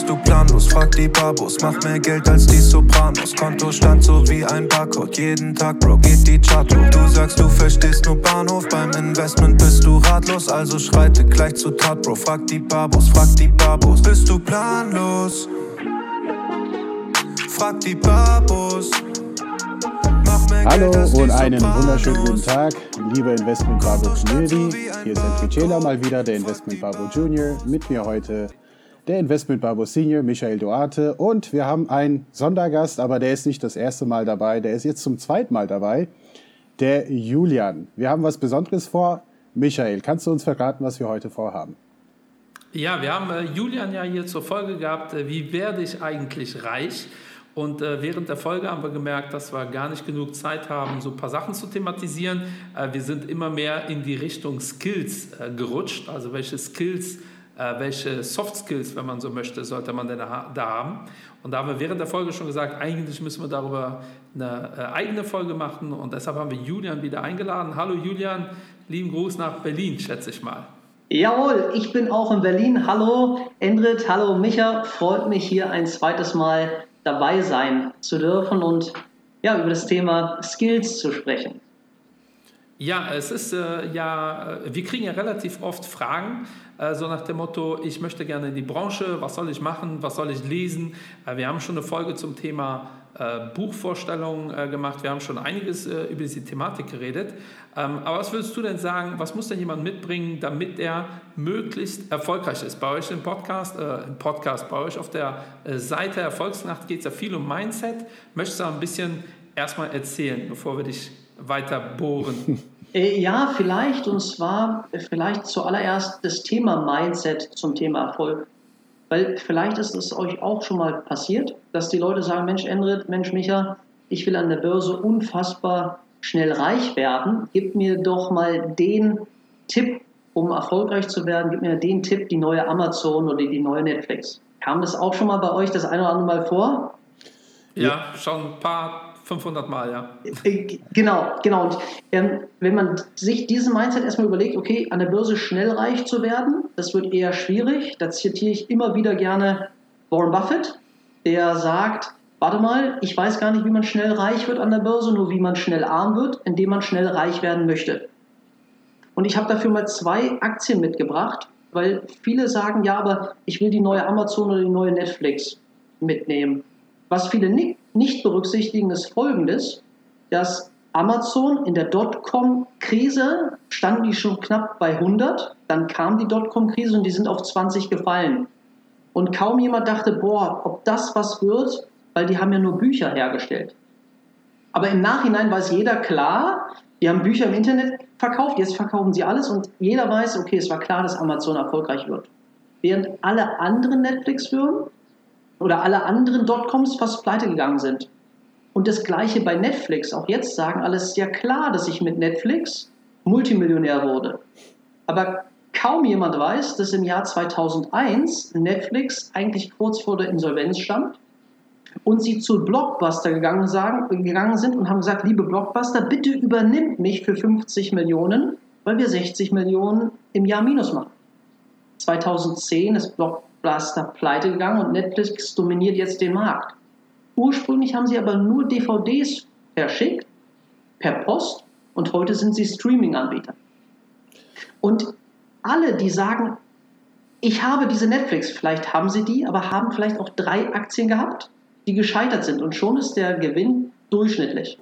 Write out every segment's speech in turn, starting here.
bist du planlos. Frag die Babos, mach mehr Geld als die Sopranos. Kontostand so wie ein Barcode. Jeden Tag, Bro, geht die Chart hoch. Du sagst, du verstehst nur Bahnhof. Beim Investment bist du ratlos, also schreite gleich zu Tat, Bro. Frag die Babos, frag die Babos. Bist du planlos? Frag die Babos. Hallo und einen wunderschönen guten Tag, liebe Investment Barbo Community. Hier ist Enrique Cela mal wieder, der Investment Barbo Junior. Mit mir heute der Investment Barbo Senior, Michael Duarte. Und wir haben einen Sondergast, aber der ist nicht das erste Mal dabei, der ist jetzt zum zweiten Mal dabei, der Julian. Wir haben was Besonderes vor. Michael, kannst du uns verraten, was wir heute vorhaben? Ja, wir haben äh, Julian ja hier zur Folge gehabt, äh, wie werde ich eigentlich reich? Und äh, während der Folge haben wir gemerkt, dass wir gar nicht genug Zeit haben, so ein paar Sachen zu thematisieren. Wir sind immer mehr in die Richtung Skills gerutscht. Also welche Skills, welche Soft Skills, wenn man so möchte, sollte man denn da haben. Und da haben wir während der Folge schon gesagt, eigentlich müssen wir darüber eine äh, eigene Folge machen. Und deshalb haben wir Julian wieder eingeladen. Hallo Julian, lieben Gruß nach Berlin, schätze ich mal. Jawohl, ich bin auch in Berlin. Hallo Endrit, hallo Micha. Freut mich hier ein zweites Mal dabei sein zu dürfen und ja, über das Thema Skills zu sprechen. Ja, es ist äh, ja, äh, wir kriegen ja relativ oft Fragen, äh, so nach dem Motto, ich möchte gerne in die Branche, was soll ich machen, was soll ich lesen? Äh, wir haben schon eine Folge zum Thema äh, Buchvorstellungen äh, gemacht, wir haben schon einiges über diese Thematik geredet. Ähm, aber was würdest du denn sagen, was muss denn jemand mitbringen, damit er möglichst erfolgreich ist? Bei euch im Podcast, im Podcast, bei euch auf der Seite Erfolgsnacht geht es ja viel um Mindset. Möchtest du ein bisschen erstmal erzählen, bevor wir dich weiter bohren? Äh, ja, vielleicht. Und zwar vielleicht zuallererst das Thema Mindset zum Thema Erfolg. Weil vielleicht ist es euch auch schon mal passiert, dass die Leute sagen, Mensch, Endrit, Mensch, Micha, ich will an der Börse unfassbar schnell reich werden. Gib mir doch mal den Tipp, um erfolgreich zu werden. Gib mir den Tipp, die neue Amazon oder die neue Netflix. Kam das auch schon mal bei euch das eine oder andere Mal vor? Ja, schon ein paar 500 Mal, ja. Äh, genau, genau. Und ähm, wenn man sich diesen Mindset erstmal überlegt, okay, an der Börse schnell reich zu werden, das wird eher schwierig. Da zitiere ich immer wieder gerne Warren Buffett, der sagt, warte mal, ich weiß gar nicht, wie man schnell reich wird an der Börse, nur wie man schnell arm wird, indem man schnell reich werden möchte. Und ich habe dafür mal zwei Aktien mitgebracht, weil viele sagen, ja, aber ich will die neue Amazon oder die neue Netflix mitnehmen. Was viele nicht, nicht berücksichtigen, ist folgendes, dass Amazon in der Dotcom-Krise standen die schon knapp bei 100, dann kam die Dotcom-Krise und die sind auf 20 gefallen. Und kaum jemand dachte, boah, ob das was wird, weil die haben ja nur Bücher hergestellt. Aber im Nachhinein weiß jeder klar, die haben Bücher im Internet verkauft, jetzt verkaufen sie alles und jeder weiß, okay, es war klar, dass Amazon erfolgreich wird. Während alle anderen Netflix-Firmen oder alle anderen Dotcoms fast pleite gegangen sind. Und das gleiche bei Netflix. Auch jetzt sagen alles ja klar, dass ich mit Netflix Multimillionär wurde. Aber kaum jemand weiß, dass im Jahr 2001 Netflix eigentlich kurz vor der Insolvenz stand und sie zu Blockbuster gegangen, sagen, gegangen sind und haben gesagt, liebe Blockbuster, bitte übernimmt mich für 50 Millionen, weil wir 60 Millionen im Jahr Minus machen. 2010 ist Blockbuster Blockbuster pleite gegangen und Netflix dominiert jetzt den Markt. Ursprünglich haben sie aber nur DVDs verschickt, per Post, und heute sind sie Streaming-Anbieter. Und alle, die sagen, ich habe diese Netflix, vielleicht haben sie die, aber haben vielleicht auch drei Aktien gehabt, die gescheitert sind und schon ist der Gewinn durchschnittlich.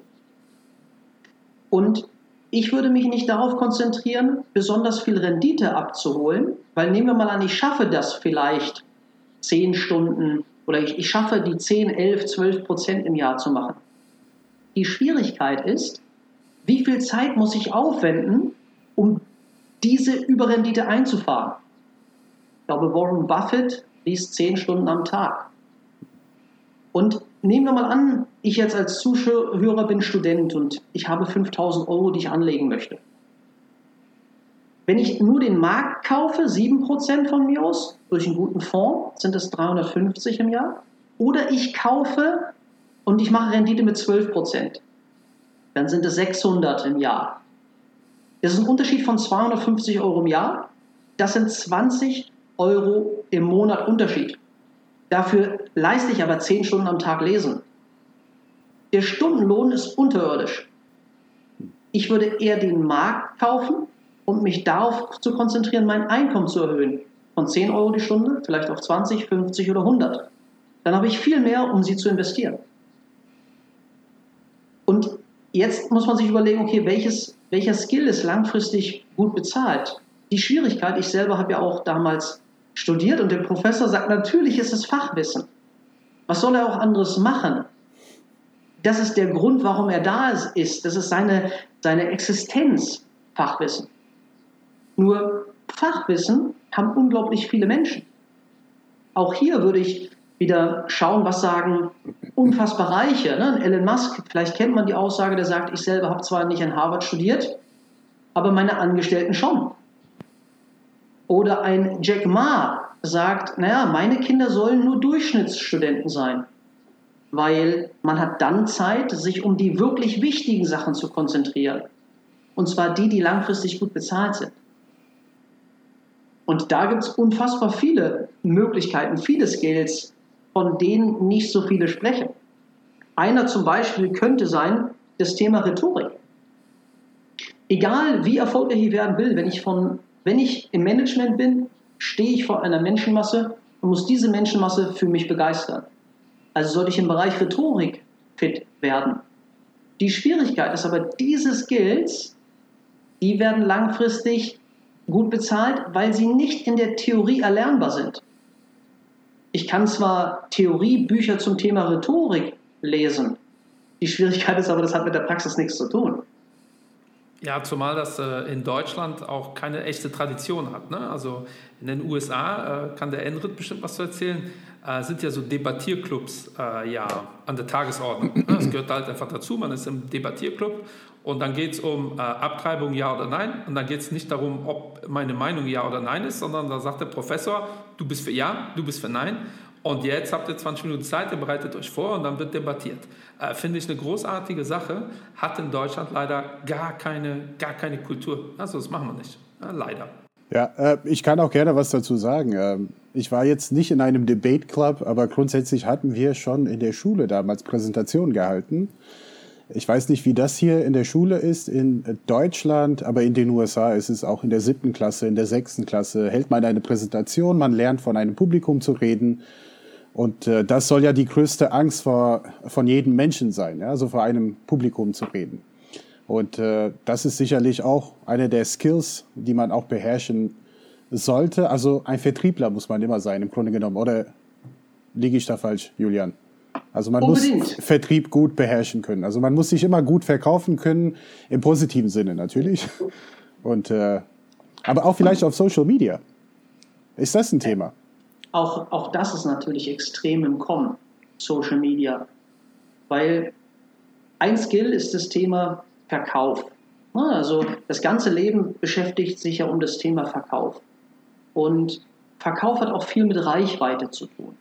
Und ich würde mich nicht darauf konzentrieren, besonders viel Rendite abzuholen, weil nehmen wir mal an, ich schaffe das vielleicht zehn Stunden oder ich, ich schaffe die 10, 11, 12 Prozent im Jahr zu machen. Die Schwierigkeit ist, wie viel Zeit muss ich aufwenden, um diese Überrendite einzufahren? Ich glaube, Warren Buffett liest zehn Stunden am Tag. Und nehmen wir mal an, ich jetzt als Zuhörer bin Student und ich habe 5000 Euro, die ich anlegen möchte. Wenn ich nur den Markt kaufe, 7% von mir aus, durch einen guten Fonds, sind es 350 im Jahr. Oder ich kaufe und ich mache Rendite mit 12%, dann sind es 600 im Jahr. Das ist ein Unterschied von 250 Euro im Jahr. Das sind 20 Euro im Monat Unterschied. Dafür leiste ich aber zehn Stunden am Tag lesen. Der Stundenlohn ist unterirdisch. Ich würde eher den Markt kaufen und mich darauf zu konzentrieren, mein Einkommen zu erhöhen. Von 10 Euro die Stunde, vielleicht auf 20, 50 oder 100. Dann habe ich viel mehr, um sie zu investieren. Und jetzt muss man sich überlegen, okay, welches, welcher Skill ist langfristig gut bezahlt? Die Schwierigkeit, ich selber habe ja auch damals studiert und der Professor sagt, natürlich ist es Fachwissen. Was soll er auch anderes machen? Das ist der Grund, warum er da ist. Das ist seine, seine Existenz, Fachwissen. Nur Fachwissen haben unglaublich viele Menschen. Auch hier würde ich wieder schauen, was sagen unfassbar Reiche. Ne? Elon Musk, vielleicht kennt man die Aussage, der sagt, ich selber habe zwar nicht in Harvard studiert, aber meine Angestellten schon. Oder ein Jack Ma sagt, naja, meine Kinder sollen nur Durchschnittsstudenten sein, weil man hat dann Zeit, sich um die wirklich wichtigen Sachen zu konzentrieren. Und zwar die, die langfristig gut bezahlt sind. Und da gibt es unfassbar viele Möglichkeiten, viele Skills, von denen nicht so viele sprechen. Einer zum Beispiel könnte sein das Thema Rhetorik. Egal wie erfolgreich ich werden will, wenn ich von wenn ich im Management bin, stehe ich vor einer Menschenmasse und muss diese Menschenmasse für mich begeistern. Also sollte ich im Bereich Rhetorik fit werden. Die Schwierigkeit ist aber, diese Skills, die werden langfristig gut bezahlt, weil sie nicht in der Theorie erlernbar sind. Ich kann zwar Theoriebücher zum Thema Rhetorik lesen, die Schwierigkeit ist aber, das hat mit der Praxis nichts zu tun. Ja, zumal das äh, in Deutschland auch keine echte Tradition hat. Ne? Also in den USA äh, kann der Enrit bestimmt was zu erzählen. Äh, sind ja so Debattierclubs äh, ja an der Tagesordnung. Ne? Das gehört halt einfach dazu. Man ist im Debattierclub und dann geht es um äh, Abtreibung ja oder nein. Und dann geht es nicht darum, ob meine Meinung ja oder nein ist, sondern da sagt der Professor, du bist für ja, du bist für nein. Und jetzt habt ihr 20 Minuten Zeit, ihr bereitet euch vor und dann wird debattiert. Äh, Finde ich eine großartige Sache, hat in Deutschland leider gar keine, gar keine Kultur. Also das machen wir nicht, ja, leider. Ja, äh, ich kann auch gerne was dazu sagen. Ähm, ich war jetzt nicht in einem Debate Club, aber grundsätzlich hatten wir schon in der Schule damals Präsentationen gehalten. Ich weiß nicht, wie das hier in der Schule ist in Deutschland, aber in den USA ist es auch in der siebten Klasse, in der sechsten Klasse, hält man eine Präsentation, man lernt von einem Publikum zu reden und äh, das soll ja die größte Angst vor, von jedem Menschen sein, ja? also vor einem Publikum zu reden. Und äh, das ist sicherlich auch eine der Skills, die man auch beherrschen sollte. Also ein Vertriebler muss man immer sein, im Grunde genommen. Oder liege ich da falsch, Julian? Also man Unbedingt. muss Vertrieb gut beherrschen können. Also man muss sich immer gut verkaufen können, im positiven Sinne natürlich. Und äh, aber auch vielleicht auf Social Media. Ist das ein Thema? auch, auch das ist natürlich extrem im Kommen, Social Media. Weil ein Skill ist das Thema Verkauf. Also das ganze Leben beschäftigt sich ja um das Thema Verkauf. Und Verkauf hat auch viel mit Reichweite zu tun.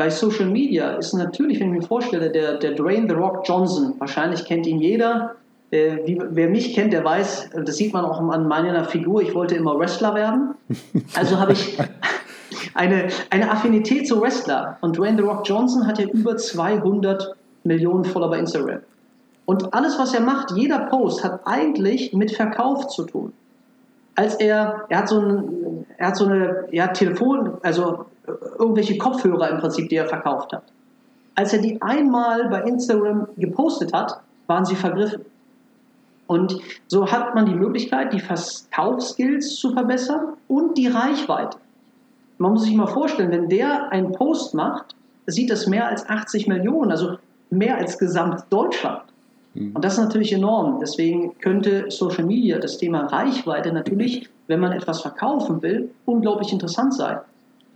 Bei Social Media ist natürlich, wenn ich mir vorstelle, der, der Dwayne The Rock Johnson, wahrscheinlich kennt ihn jeder, äh, wie, wer mich kennt, der weiß, das sieht man auch an meiner Figur, ich wollte immer Wrestler werden. Also habe ich, eine, eine Affinität zu Wrestler. Und Dwayne The Rock Johnson hat ja über 200 Millionen Follower bei Instagram. Und alles, was er macht, jeder Post hat eigentlich mit Verkauf zu tun. Als er, er hat so, ein, er hat so eine ja, Telefon, also irgendwelche Kopfhörer im Prinzip, die er verkauft hat. Als er die einmal bei Instagram gepostet hat, waren sie vergriffen. Und so hat man die Möglichkeit, die Verkaufsskills zu verbessern und die Reichweite man muss sich mal vorstellen, wenn der einen Post macht, sieht das mehr als 80 Millionen, also mehr als gesamt Deutschland. Mhm. Und das ist natürlich enorm. Deswegen könnte Social Media, das Thema Reichweite natürlich, wenn man etwas verkaufen will, unglaublich interessant sein.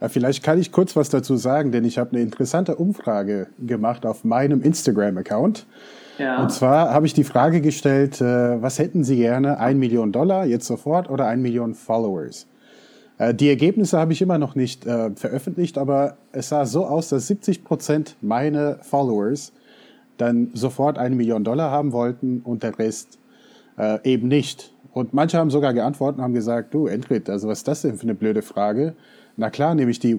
Ja, vielleicht kann ich kurz was dazu sagen, denn ich habe eine interessante Umfrage gemacht auf meinem Instagram-Account. Ja. Und zwar habe ich die Frage gestellt, äh, was hätten Sie gerne, ein Million Dollar jetzt sofort oder ein Million Followers? Äh, die Ergebnisse habe ich immer noch nicht äh, veröffentlicht, aber es sah so aus, dass 70 Prozent meiner Followers dann sofort eine Million Dollar haben wollten und der Rest äh, eben nicht. Und manche haben sogar geantwortet und haben gesagt, du Endrit, also was ist das denn für eine blöde Frage? Na klar, nehme ich die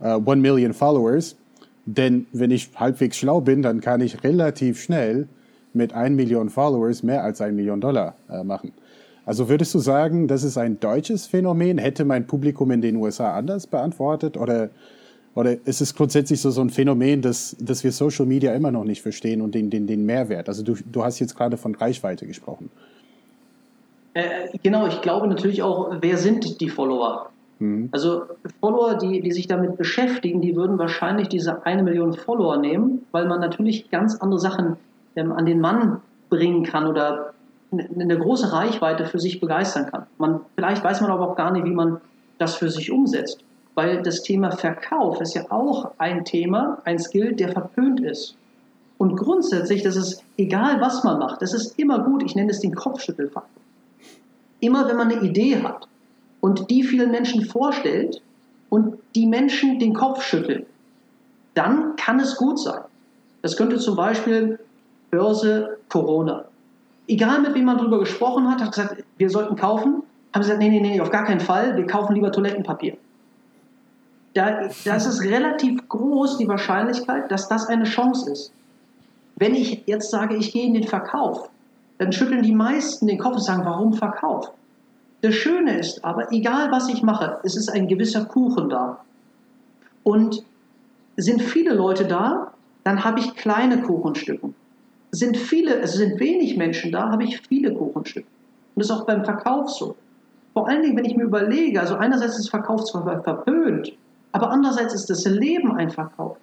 uh, One Million Followers. Denn wenn ich halbwegs schlau bin, dann kann ich relativ schnell mit 1 Million Followers mehr als 1 Million Dollar äh, machen. Also würdest du sagen, das ist ein deutsches Phänomen? Hätte mein Publikum in den USA anders beantwortet? Oder, oder ist es grundsätzlich so, so ein Phänomen, dass, dass wir Social Media immer noch nicht verstehen und den, den, den Mehrwert? Also du, du hast jetzt gerade von Reichweite gesprochen. Äh, genau, ich glaube natürlich auch, wer sind die Follower? Mhm. Also Follower, die, die sich damit beschäftigen, die würden wahrscheinlich diese eine Million Follower nehmen, weil man natürlich ganz andere Sachen ähm, an den Mann bringen kann oder eine große Reichweite für sich begeistern kann. Man, vielleicht weiß man aber auch gar nicht, wie man das für sich umsetzt, weil das Thema Verkauf ist ja auch ein Thema, ein Skill, der verpönt ist. Und grundsätzlich, das ist egal, was man macht, das ist immer gut, ich nenne es den Kopfschüttelfaktor. Immer wenn man eine Idee hat und die vielen Menschen vorstellt und die Menschen den Kopf schütteln, dann kann es gut sein. Das könnte zum Beispiel Börse Corona. Egal mit wem man darüber gesprochen hat, hat gesagt, wir sollten kaufen, haben sie gesagt, nee, nee, nee, auf gar keinen Fall, wir kaufen lieber Toilettenpapier. Da, da ist es relativ groß die Wahrscheinlichkeit, dass das eine Chance ist. Wenn ich jetzt sage, ich gehe in den Verkauf, dann schütteln die meisten den Kopf und sagen, warum Verkauf? Das Schöne ist aber, egal was ich mache, es ist ein gewisser Kuchen da. Und sind viele Leute da, dann habe ich kleine Kuchenstücke sind viele, es sind wenig Menschen da, habe ich viele Kuchenstücke. Und das ist auch beim Verkauf so. Vor allen Dingen, wenn ich mir überlege, also einerseits ist Verkauf zwar verpönt, aber andererseits ist das Leben ein Verkauf.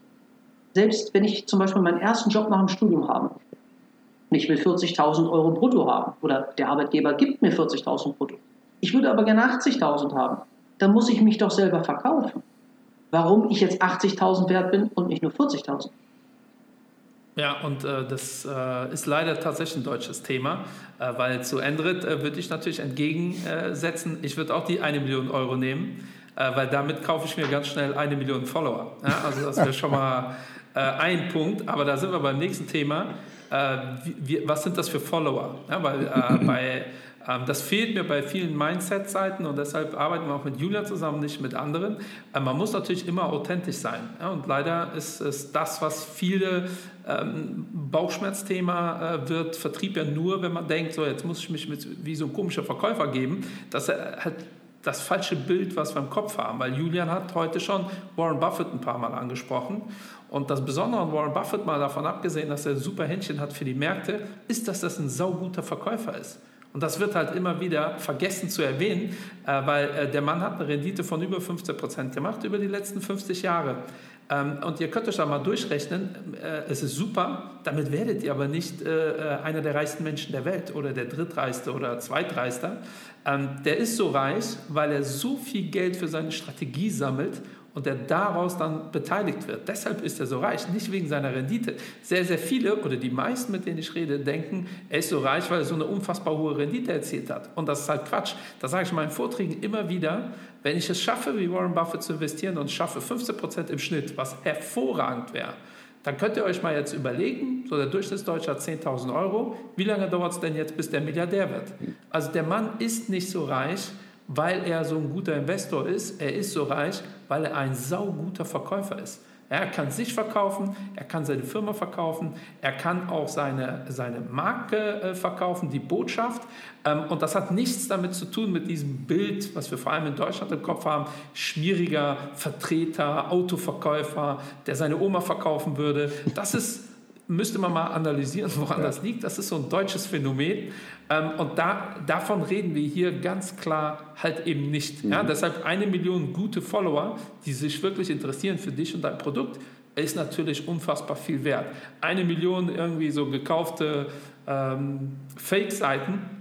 Selbst wenn ich zum Beispiel meinen ersten Job nach dem Studium habe und ich will 40.000 Euro brutto haben oder der Arbeitgeber gibt mir 40.000 brutto, ich würde aber gerne 80.000 haben, dann muss ich mich doch selber verkaufen. Warum ich jetzt 80.000 wert bin und nicht nur 40.000? Ja, und äh, das äh, ist leider tatsächlich ein deutsches Thema, äh, weil zu Endrit äh, würde ich natürlich entgegensetzen, ich würde auch die eine Million Euro nehmen, äh, weil damit kaufe ich mir ganz schnell eine Million Follower. Ja, also das wäre schon mal äh, ein Punkt, aber da sind wir beim nächsten Thema. Wie, was sind das für Follower? Ja, weil bei ähm, das fehlt mir bei vielen Mindset-Seiten und deshalb arbeiten wir auch mit Julia zusammen, nicht mit anderen. Ähm, man muss natürlich immer authentisch sein. Und leider ist es das, was viele ähm, Bauchschmerzthema äh, wird, Vertrieb ja nur, wenn man denkt, so jetzt muss ich mich mit, wie so ein komischer Verkäufer geben. Das hat das falsche Bild, was wir im Kopf haben. Weil Julian hat heute schon Warren Buffett ein paar Mal angesprochen. Und das Besondere an Warren Buffett, mal davon abgesehen, dass er super Händchen hat für die Märkte, ist, dass das ein sauguter Verkäufer ist. Und das wird halt immer wieder vergessen zu erwähnen, äh, weil äh, der Mann hat eine Rendite von über 15 Prozent gemacht über die letzten 50 Jahre. Ähm, und ihr könnt euch da mal durchrechnen, äh, es ist super, damit werdet ihr aber nicht einer der reichsten Menschen der Welt oder der drittreichste oder zweitreichste. Ähm, der ist so reich, weil er so viel Geld für seine Strategie sammelt und der daraus dann beteiligt wird. Deshalb ist er so reich, nicht wegen seiner Rendite. Sehr, sehr viele oder die meisten, mit denen ich rede, denken, er ist so reich, weil er so eine unfassbar hohe Rendite erzielt hat. Und das ist halt Quatsch. Das sage ich in meinen Vorträgen immer wieder. Wenn ich es schaffe, wie Warren Buffett zu investieren und schaffe 15% im Schnitt, was hervorragend wäre, dann könnt ihr euch mal jetzt überlegen, so der Durchschnittsdeutsche hat 10.000 Euro, wie lange dauert es denn jetzt, bis der Milliardär wird? Also der Mann ist nicht so reich, weil er so ein guter Investor ist. Er ist so reich, weil er ein sauguter Verkäufer ist. Er kann sich verkaufen, er kann seine Firma verkaufen, er kann auch seine, seine Marke äh, verkaufen, die Botschaft. Ähm, und das hat nichts damit zu tun mit diesem Bild, was wir vor allem in Deutschland im Kopf haben, schmieriger Vertreter, Autoverkäufer, der seine Oma verkaufen würde. Das ist müsste man mal analysieren, woran ja. das liegt. Das ist so ein deutsches Phänomen. Ähm, und da, davon reden wir hier ganz klar halt eben nicht. Mhm. Ja, deshalb eine Million gute Follower, die sich wirklich interessieren für dich und dein Produkt, ist natürlich unfassbar viel wert. Eine Million irgendwie so gekaufte ähm, Fake-Seiten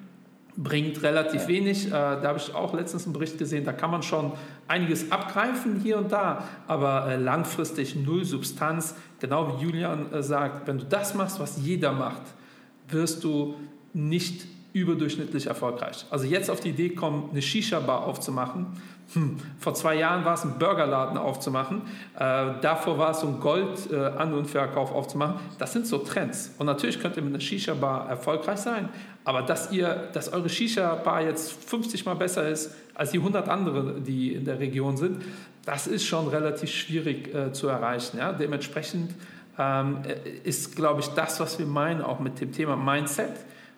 bringt relativ ja. wenig. Äh, da habe ich auch letztens einen Bericht gesehen, da kann man schon einiges abgreifen hier und da, aber äh, langfristig null Substanz. Genau wie Julian äh, sagt, wenn du das machst, was jeder macht, wirst du nicht überdurchschnittlich erfolgreich. Also jetzt auf die Idee kommen, eine Shisha-Bar aufzumachen. Hm. Vor zwei Jahren war es ein Burgerladen aufzumachen. Äh, davor war es so ein Gold-An- äh, und Verkauf aufzumachen. Das sind so Trends. Und natürlich könnt ihr mit einer Shisha-Bar erfolgreich sein. Aber dass, ihr, dass eure Shisha-Bar jetzt 50 Mal besser ist als die 100 anderen, die in der Region sind, das ist schon relativ schwierig äh, zu erreichen. Ja? Dementsprechend ähm, ist, glaube ich, das, was wir meinen, auch mit dem Thema Mindset,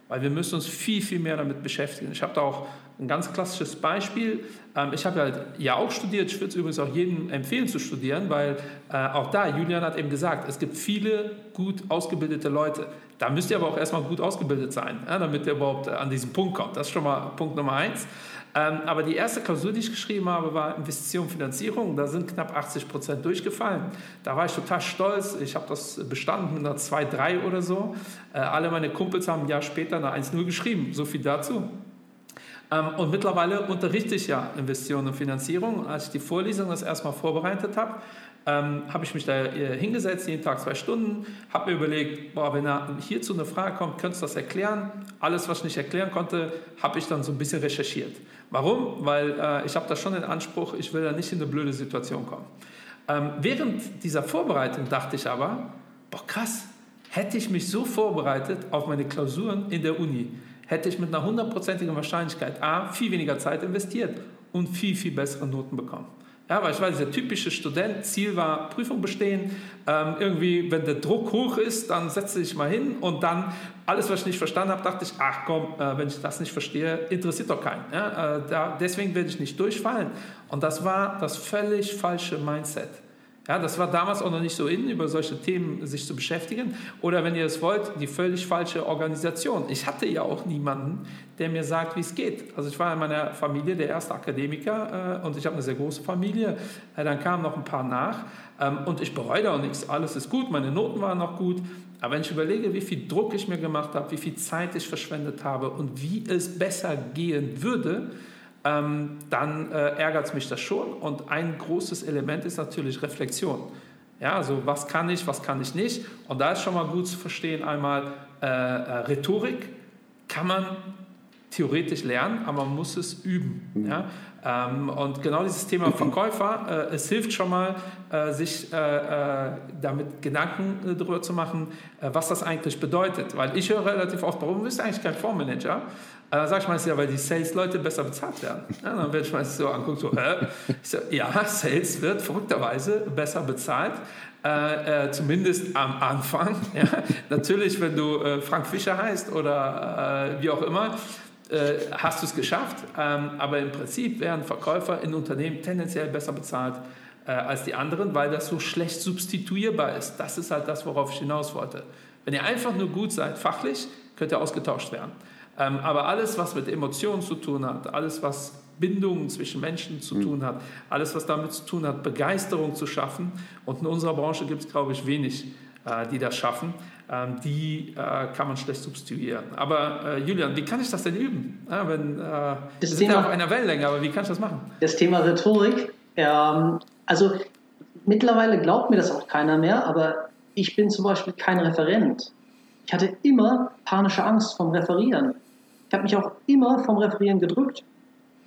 weil wir müssen uns viel, viel mehr damit beschäftigen. Ich habe da auch ein ganz klassisches Beispiel. Ähm, ich habe halt ja auch studiert, ich würde es übrigens auch jedem empfehlen zu studieren, weil äh, auch da, Julian hat eben gesagt, es gibt viele gut ausgebildete Leute. Da müsst ihr aber auch erstmal gut ausgebildet sein, damit ihr überhaupt an diesen Punkt kommt. Das ist schon mal Punkt Nummer eins. Ähm, aber die erste Klausur, die ich geschrieben habe, war Investition, Finanzierung. Da sind knapp 80 Prozent durchgefallen. Da war ich total stolz. Ich habe das bestanden mit einer 2-3 oder so. Äh, alle meine Kumpels haben ein Jahr später eine 1-0 geschrieben. So viel dazu. Ähm, und mittlerweile unterrichte ich ja Investition und Finanzierung. Als ich die Vorlesung das erstmal vorbereitet habe, ähm, habe ich mich da äh, hingesetzt, jeden Tag zwei Stunden, habe mir überlegt, boah, wenn da hierzu eine Frage kommt, könntest du das erklären? Alles, was ich nicht erklären konnte, habe ich dann so ein bisschen recherchiert. Warum? Weil äh, ich habe da schon den Anspruch, ich will da nicht in eine blöde Situation kommen. Ähm, während dieser Vorbereitung dachte ich aber, boah krass, hätte ich mich so vorbereitet auf meine Klausuren in der Uni, hätte ich mit einer hundertprozentigen Wahrscheinlichkeit A, viel weniger Zeit investiert und viel, viel bessere Noten bekommen. Ja, weil ich war dieser typische Student, Ziel war Prüfung bestehen. Ähm, irgendwie, wenn der Druck hoch ist, dann setze ich mal hin und dann alles, was ich nicht verstanden habe, dachte ich, ach komm, äh, wenn ich das nicht verstehe, interessiert doch keinen. Ja, äh, da, deswegen werde ich nicht durchfallen. Und das war das völlig falsche Mindset. Ja, das war damals auch noch nicht so in, über solche Themen sich zu beschäftigen. Oder wenn ihr es wollt, die völlig falsche Organisation. Ich hatte ja auch niemanden, der mir sagt, wie es geht. Also ich war in meiner Familie der erste Akademiker äh, und ich habe eine sehr große Familie. Äh, dann kamen noch ein paar nach ähm, und ich bereue da auch nichts. Alles ist gut, meine Noten waren noch gut. Aber wenn ich überlege, wie viel Druck ich mir gemacht habe, wie viel Zeit ich verschwendet habe und wie es besser gehen würde, ähm, dann äh, ärgert es mich das schon. Und ein großes Element ist natürlich Reflexion. Ja, also was kann ich, was kann ich nicht. Und da ist schon mal gut zu verstehen, einmal äh, äh, Rhetorik kann man theoretisch lernen, aber man muss es üben. Mhm. Ja? Ähm, und genau dieses Thema Verkäufer, äh, es hilft schon mal, äh, sich äh, äh damit Gedanken äh, darüber zu machen, äh, was das eigentlich bedeutet. Weil ich höre relativ oft, warum bist du eigentlich kein Fondsmanager? Dann sage ich meistens ja, weil die Sales-Leute besser bezahlt werden. Ja, dann werde ich meistens so angucken, so, hä? So, ja, Sales wird verrückterweise besser bezahlt. Äh, äh, zumindest am Anfang. Ja. Natürlich, wenn du äh, Frank Fischer heißt oder wie auch immer, äh, hast du es geschafft. Ähm, aber im Prinzip werden Verkäufer in Unternehmen tendenziell besser bezahlt äh, als die anderen, weil das so schlecht substituierbar ist. Das ist halt das, worauf ich hinaus wollte. Wenn ihr einfach nur gut seid, fachlich, könnt ihr ausgetauscht werden. Ähm, aber alles, was mit Emotionen zu tun hat, alles, was Bindungen zwischen Menschen zu hm. tun hat, alles, was damit zu tun hat, Begeisterung zu schaffen. Und in unserer Branche gibt es, glaube ich, wenig, äh, die das schaffen. Ähm, die äh, kann man schlecht substituieren. Aber äh, Julian, wie kann ich das denn üben? Wenn, äh, wir sind Thema, ja auf einer Wellenlänge, aber wie kann ich das machen? Das Thema Rhetorik, ähm, also mittlerweile glaubt mir das auch keiner mehr, aber ich bin zum Beispiel kein Referent. Ich hatte immer panische Angst vom Referieren. Ich habe mich auch immer vom Referieren gedrückt.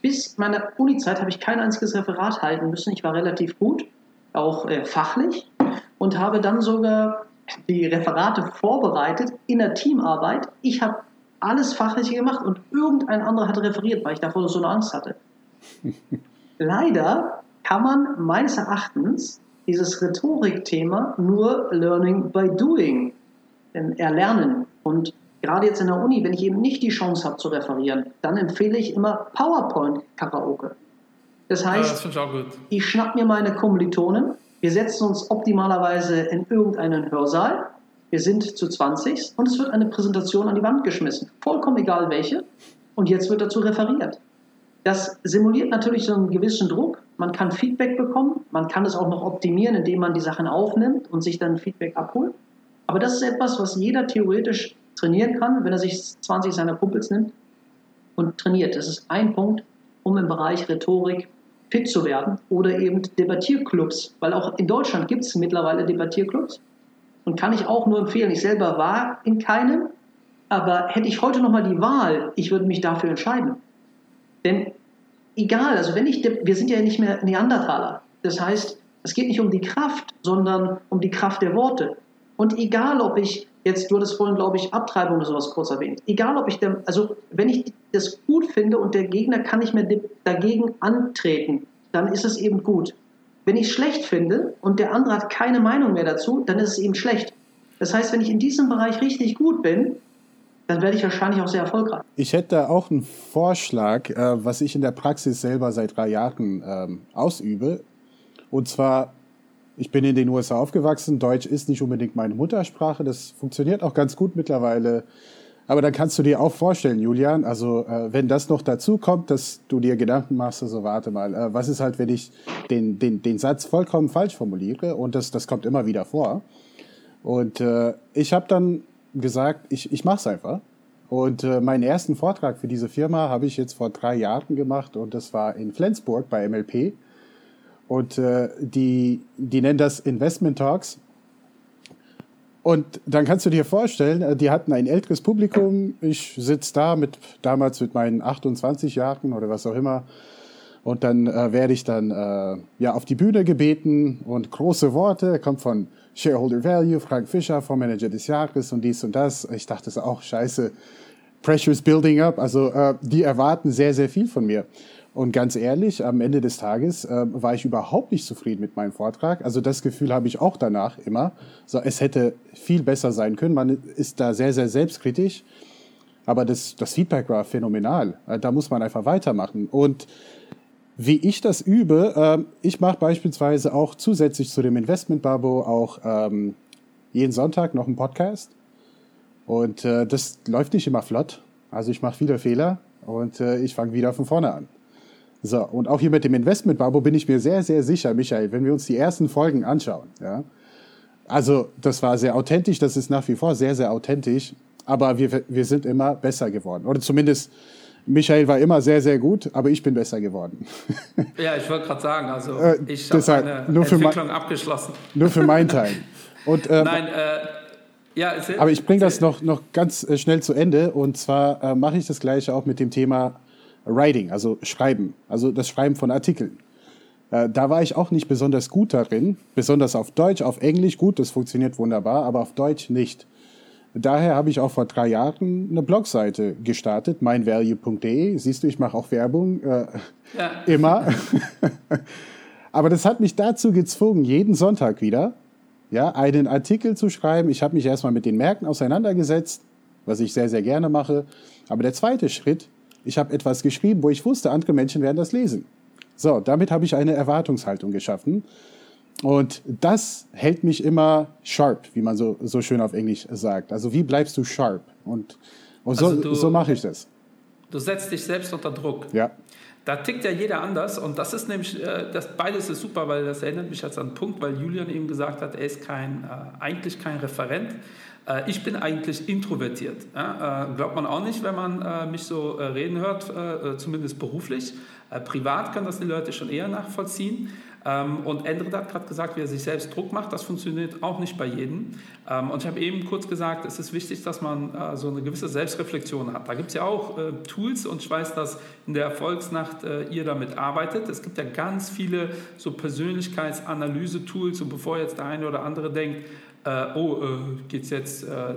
Bis meiner Uni-Zeit habe ich kein einziges Referat halten müssen. Ich war relativ gut, auch äh, fachlich, und habe dann sogar die Referate vorbereitet in der Teamarbeit. Ich habe alles Fachliche gemacht und irgendein anderer hat referiert, weil ich davor so eine Angst hatte. Leider kann man meines Erachtens dieses Rhetorikthema nur Learning by Doing erlernen. Und gerade jetzt in der Uni, wenn ich eben nicht die Chance habe zu referieren, dann empfehle ich immer PowerPoint-Karaoke. Das heißt, ja, das ich schnapp mir meine Kommilitonen, wir setzen uns optimalerweise in irgendeinen Hörsaal. Wir sind zu 20 und es wird eine Präsentation an die Wand geschmissen. Vollkommen egal welche. Und jetzt wird dazu referiert. Das simuliert natürlich so einen gewissen Druck. Man kann Feedback bekommen. Man kann es auch noch optimieren, indem man die Sachen aufnimmt und sich dann Feedback abholt. Aber das ist etwas, was jeder theoretisch trainieren kann, wenn er sich 20 seiner Kumpels nimmt und trainiert. Das ist ein Punkt, um im Bereich Rhetorik fit zu werden oder eben Debattierclubs, weil auch in Deutschland gibt es mittlerweile Debattierclubs und kann ich auch nur empfehlen. Ich selber war in keinem, aber hätte ich heute nochmal die Wahl, ich würde mich dafür entscheiden. Denn egal, also wenn ich, wir sind ja nicht mehr Neandertaler. Das heißt, es geht nicht um die Kraft, sondern um die Kraft der Worte. Und egal, ob ich jetzt, du hattest vorhin, glaube ich, Abtreibung oder sowas kurz erwähnt. Egal, ob ich, der, also wenn ich das gut finde und der Gegner kann nicht mehr dagegen antreten, dann ist es eben gut. Wenn ich es schlecht finde und der andere hat keine Meinung mehr dazu, dann ist es eben schlecht. Das heißt, wenn ich in diesem Bereich richtig gut bin, dann werde ich wahrscheinlich auch sehr erfolgreich. Ich hätte auch einen Vorschlag, äh, was ich in der Praxis selber seit drei Jahren ähm, ausübe. Und zwar, ich bin in den USA aufgewachsen, Deutsch ist nicht unbedingt meine Muttersprache, das funktioniert auch ganz gut mittlerweile. Aber dann kannst du dir auch vorstellen, Julian, also äh, wenn das noch dazu kommt, dass du dir Gedanken machst, also warte mal, äh, was ist halt, wenn ich den, den, den Satz vollkommen falsch formuliere und das, das kommt immer wieder vor. Und äh, ich habe dann gesagt, ich, ich mache es einfach. Und äh, meinen ersten Vortrag für diese Firma habe ich jetzt vor drei Jahren gemacht und das war in Flensburg bei MLP. Und äh, die, die nennen das Investment Talks. Und dann kannst du dir vorstellen, äh, die hatten ein älteres Publikum. Ich sitze da mit damals mit meinen 28 Jahren oder was auch immer. Und dann äh, werde ich dann äh, ja auf die Bühne gebeten und große Worte. Kommt von Shareholder Value, Frank Fischer, Fondsmanager des Jahres und dies und das. Ich dachte so auch scheiße. Pressure's building up. Also äh, die erwarten sehr sehr viel von mir. Und ganz ehrlich, am Ende des Tages äh, war ich überhaupt nicht zufrieden mit meinem Vortrag. Also das Gefühl habe ich auch danach immer. So, es hätte viel besser sein können. Man ist da sehr, sehr selbstkritisch. Aber das, das Feedback war phänomenal. Äh, da muss man einfach weitermachen. Und wie ich das übe, äh, ich mache beispielsweise auch zusätzlich zu dem Investment-Babo auch ähm, jeden Sonntag noch einen Podcast. Und äh, das läuft nicht immer flott. Also ich mache viele Fehler und äh, ich fange wieder von vorne an. So, und auch hier mit dem Investment-Babo bin ich mir sehr, sehr sicher, Michael, wenn wir uns die ersten Folgen anschauen. Ja, also, das war sehr authentisch, das ist nach wie vor sehr, sehr authentisch, aber wir, wir sind immer besser geworden. Oder zumindest, Michael war immer sehr, sehr gut, aber ich bin besser geworden. Ja, ich wollte gerade sagen, also äh, ich habe eine nur Entwicklung mein, abgeschlossen. Nur für meinen Teil. Und, äh, Nein, äh, ja, aber ich bringe das noch, noch ganz äh, schnell zu Ende. Und zwar äh, mache ich das gleiche auch mit dem Thema Writing, also Schreiben, also das Schreiben von Artikeln. Äh, da war ich auch nicht besonders gut darin, besonders auf Deutsch, auf Englisch gut, das funktioniert wunderbar, aber auf Deutsch nicht. Daher habe ich auch vor drei Jahren eine Blogseite gestartet, meinvalue.de. Siehst du, ich mache auch Werbung äh, ja. immer. aber das hat mich dazu gezwungen, jeden Sonntag wieder ja, einen Artikel zu schreiben. Ich habe mich erstmal mit den Märkten auseinandergesetzt, was ich sehr, sehr gerne mache. Aber der zweite Schritt ich habe etwas geschrieben, wo ich wusste, andere Menschen werden das lesen. So, damit habe ich eine Erwartungshaltung geschaffen. Und das hält mich immer sharp, wie man so, so schön auf Englisch sagt. Also wie bleibst du sharp? Und, und so, also so mache ich das. Du setzt dich selbst unter Druck. Ja. Da tickt ja jeder anders und das ist nämlich, äh, das beides ist super, weil das erinnert mich jetzt an einen Punkt, weil Julian eben gesagt hat, er ist kein, äh, eigentlich kein Referent, ich bin eigentlich introvertiert. Äh, glaubt man auch nicht, wenn man äh, mich so reden hört, zumindest beruflich. privat können das die Leute schon eher nachvollziehen. Ähm, und Endrit hat gerade gesagt, wie er sich selbst Druck macht. Das funktioniert auch nicht bei jedem. Ähm, und ich habe eben kurz gesagt, es ist wichtig, dass man so eine gewisse Selbstreflexion hat. Da gibt es ja auch Tools und ich weiß, dass in der Erfolgsnacht ihr damit arbeitet. Es gibt ja ganz viele so Persönlichkeitsanalyse-Tools und bevor jetzt der eine oder andere denkt, äh, oh, äh, geht's jetzt, äh,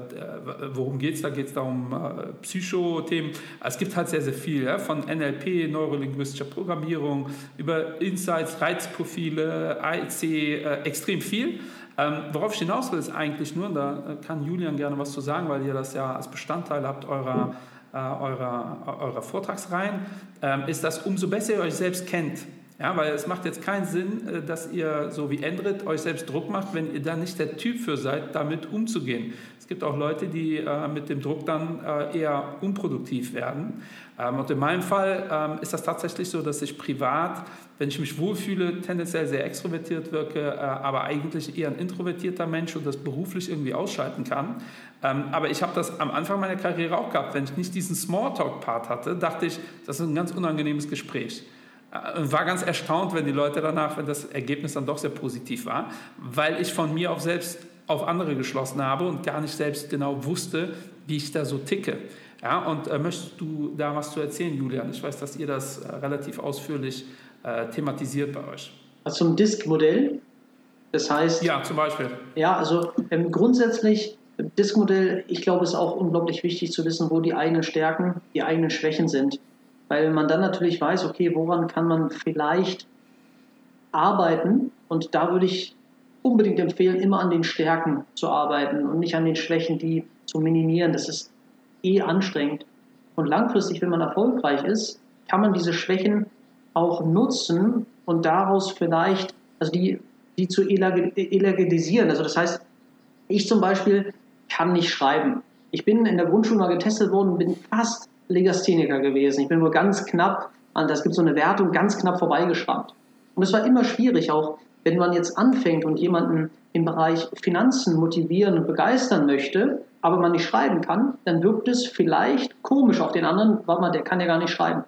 worum geht es da? Geht es da um äh, Psychothemen? Es gibt halt sehr, sehr viel, ja? von NLP, neurolinguistischer Programmierung, über Insights, Reizprofile, AIC, äh, extrem viel. Ähm, worauf ich hinaus will, ist eigentlich nur, da äh, kann Julian gerne was zu sagen, weil ihr das ja als Bestandteil habt eurer, äh, eurer, eurer Vortragsreihen, ähm, ist, dass umso besser ihr euch selbst kennt, ja, weil es macht jetzt keinen Sinn, äh, dass ihr so wie Endrit euch selbst Druck macht, wenn ihr da nicht der Typ für seid, damit umzugehen. Es gibt auch Leute, die äh, mit dem Druck dann äh, eher unproduktiv werden. Ähm, und in meinem Fall ähm, ist das tatsächlich so, dass ich privat, wenn ich mich wohlfühle, tendenziell sehr extrovertiert wirke, äh, aber eigentlich eher ein introvertierter Mensch und das beruflich irgendwie ausschalten kann. Ähm, aber ich habe das am Anfang meiner Karriere auch gehabt. Wenn ich nicht diesen Smalltalk-Part hatte, dachte ich, das ist ein ganz unangenehmes Gespräch. War ganz erstaunt, wenn die Leute danach, wenn das Ergebnis dann doch sehr positiv war, weil ich von mir auf selbst auf andere geschlossen habe und gar nicht selbst genau wusste, wie ich da so ticke. Ja, und äh, möchtest du da was zu erzählen, Julian? Ich weiß, dass ihr das äh, relativ ausführlich äh, thematisiert bei euch. Zum Disk-Modell. Das heißt. Ja, zum Beispiel. Ja, also ähm, grundsätzlich, Disk-Modell, ich glaube, es ist auch unglaublich wichtig zu wissen, wo die eigenen Stärken, die eigenen Schwächen sind weil man dann natürlich weiß, okay, woran kann man vielleicht arbeiten, Und da würde ich unbedingt empfehlen, immer an den Stärken zu arbeiten und nicht an den Schwächen, die zu minimieren. Das ist eh anstrengend. Und langfristig, wenn man erfolgreich ist, kann man diese Schwächen auch nutzen und daraus vielleicht, also die, die zu elegantisieren. Also das heißt, ich zum Beispiel kann nicht schreiben. Ich bin in der Grundschule mal getestet worden und bin fast Legastheniker gewesen. Ich bin nur ganz knapp, an das gibt so eine Wertung, ganz knapp vorbeigeschrammt. Und es war immer schwierig, auch wenn man jetzt anfängt und jemanden im Bereich Finanzen motivieren und begeistern möchte, aber man nicht schreiben kann, dann wirkt es vielleicht komisch auf den anderen, warte mal, der kann ja gar nicht schreiben.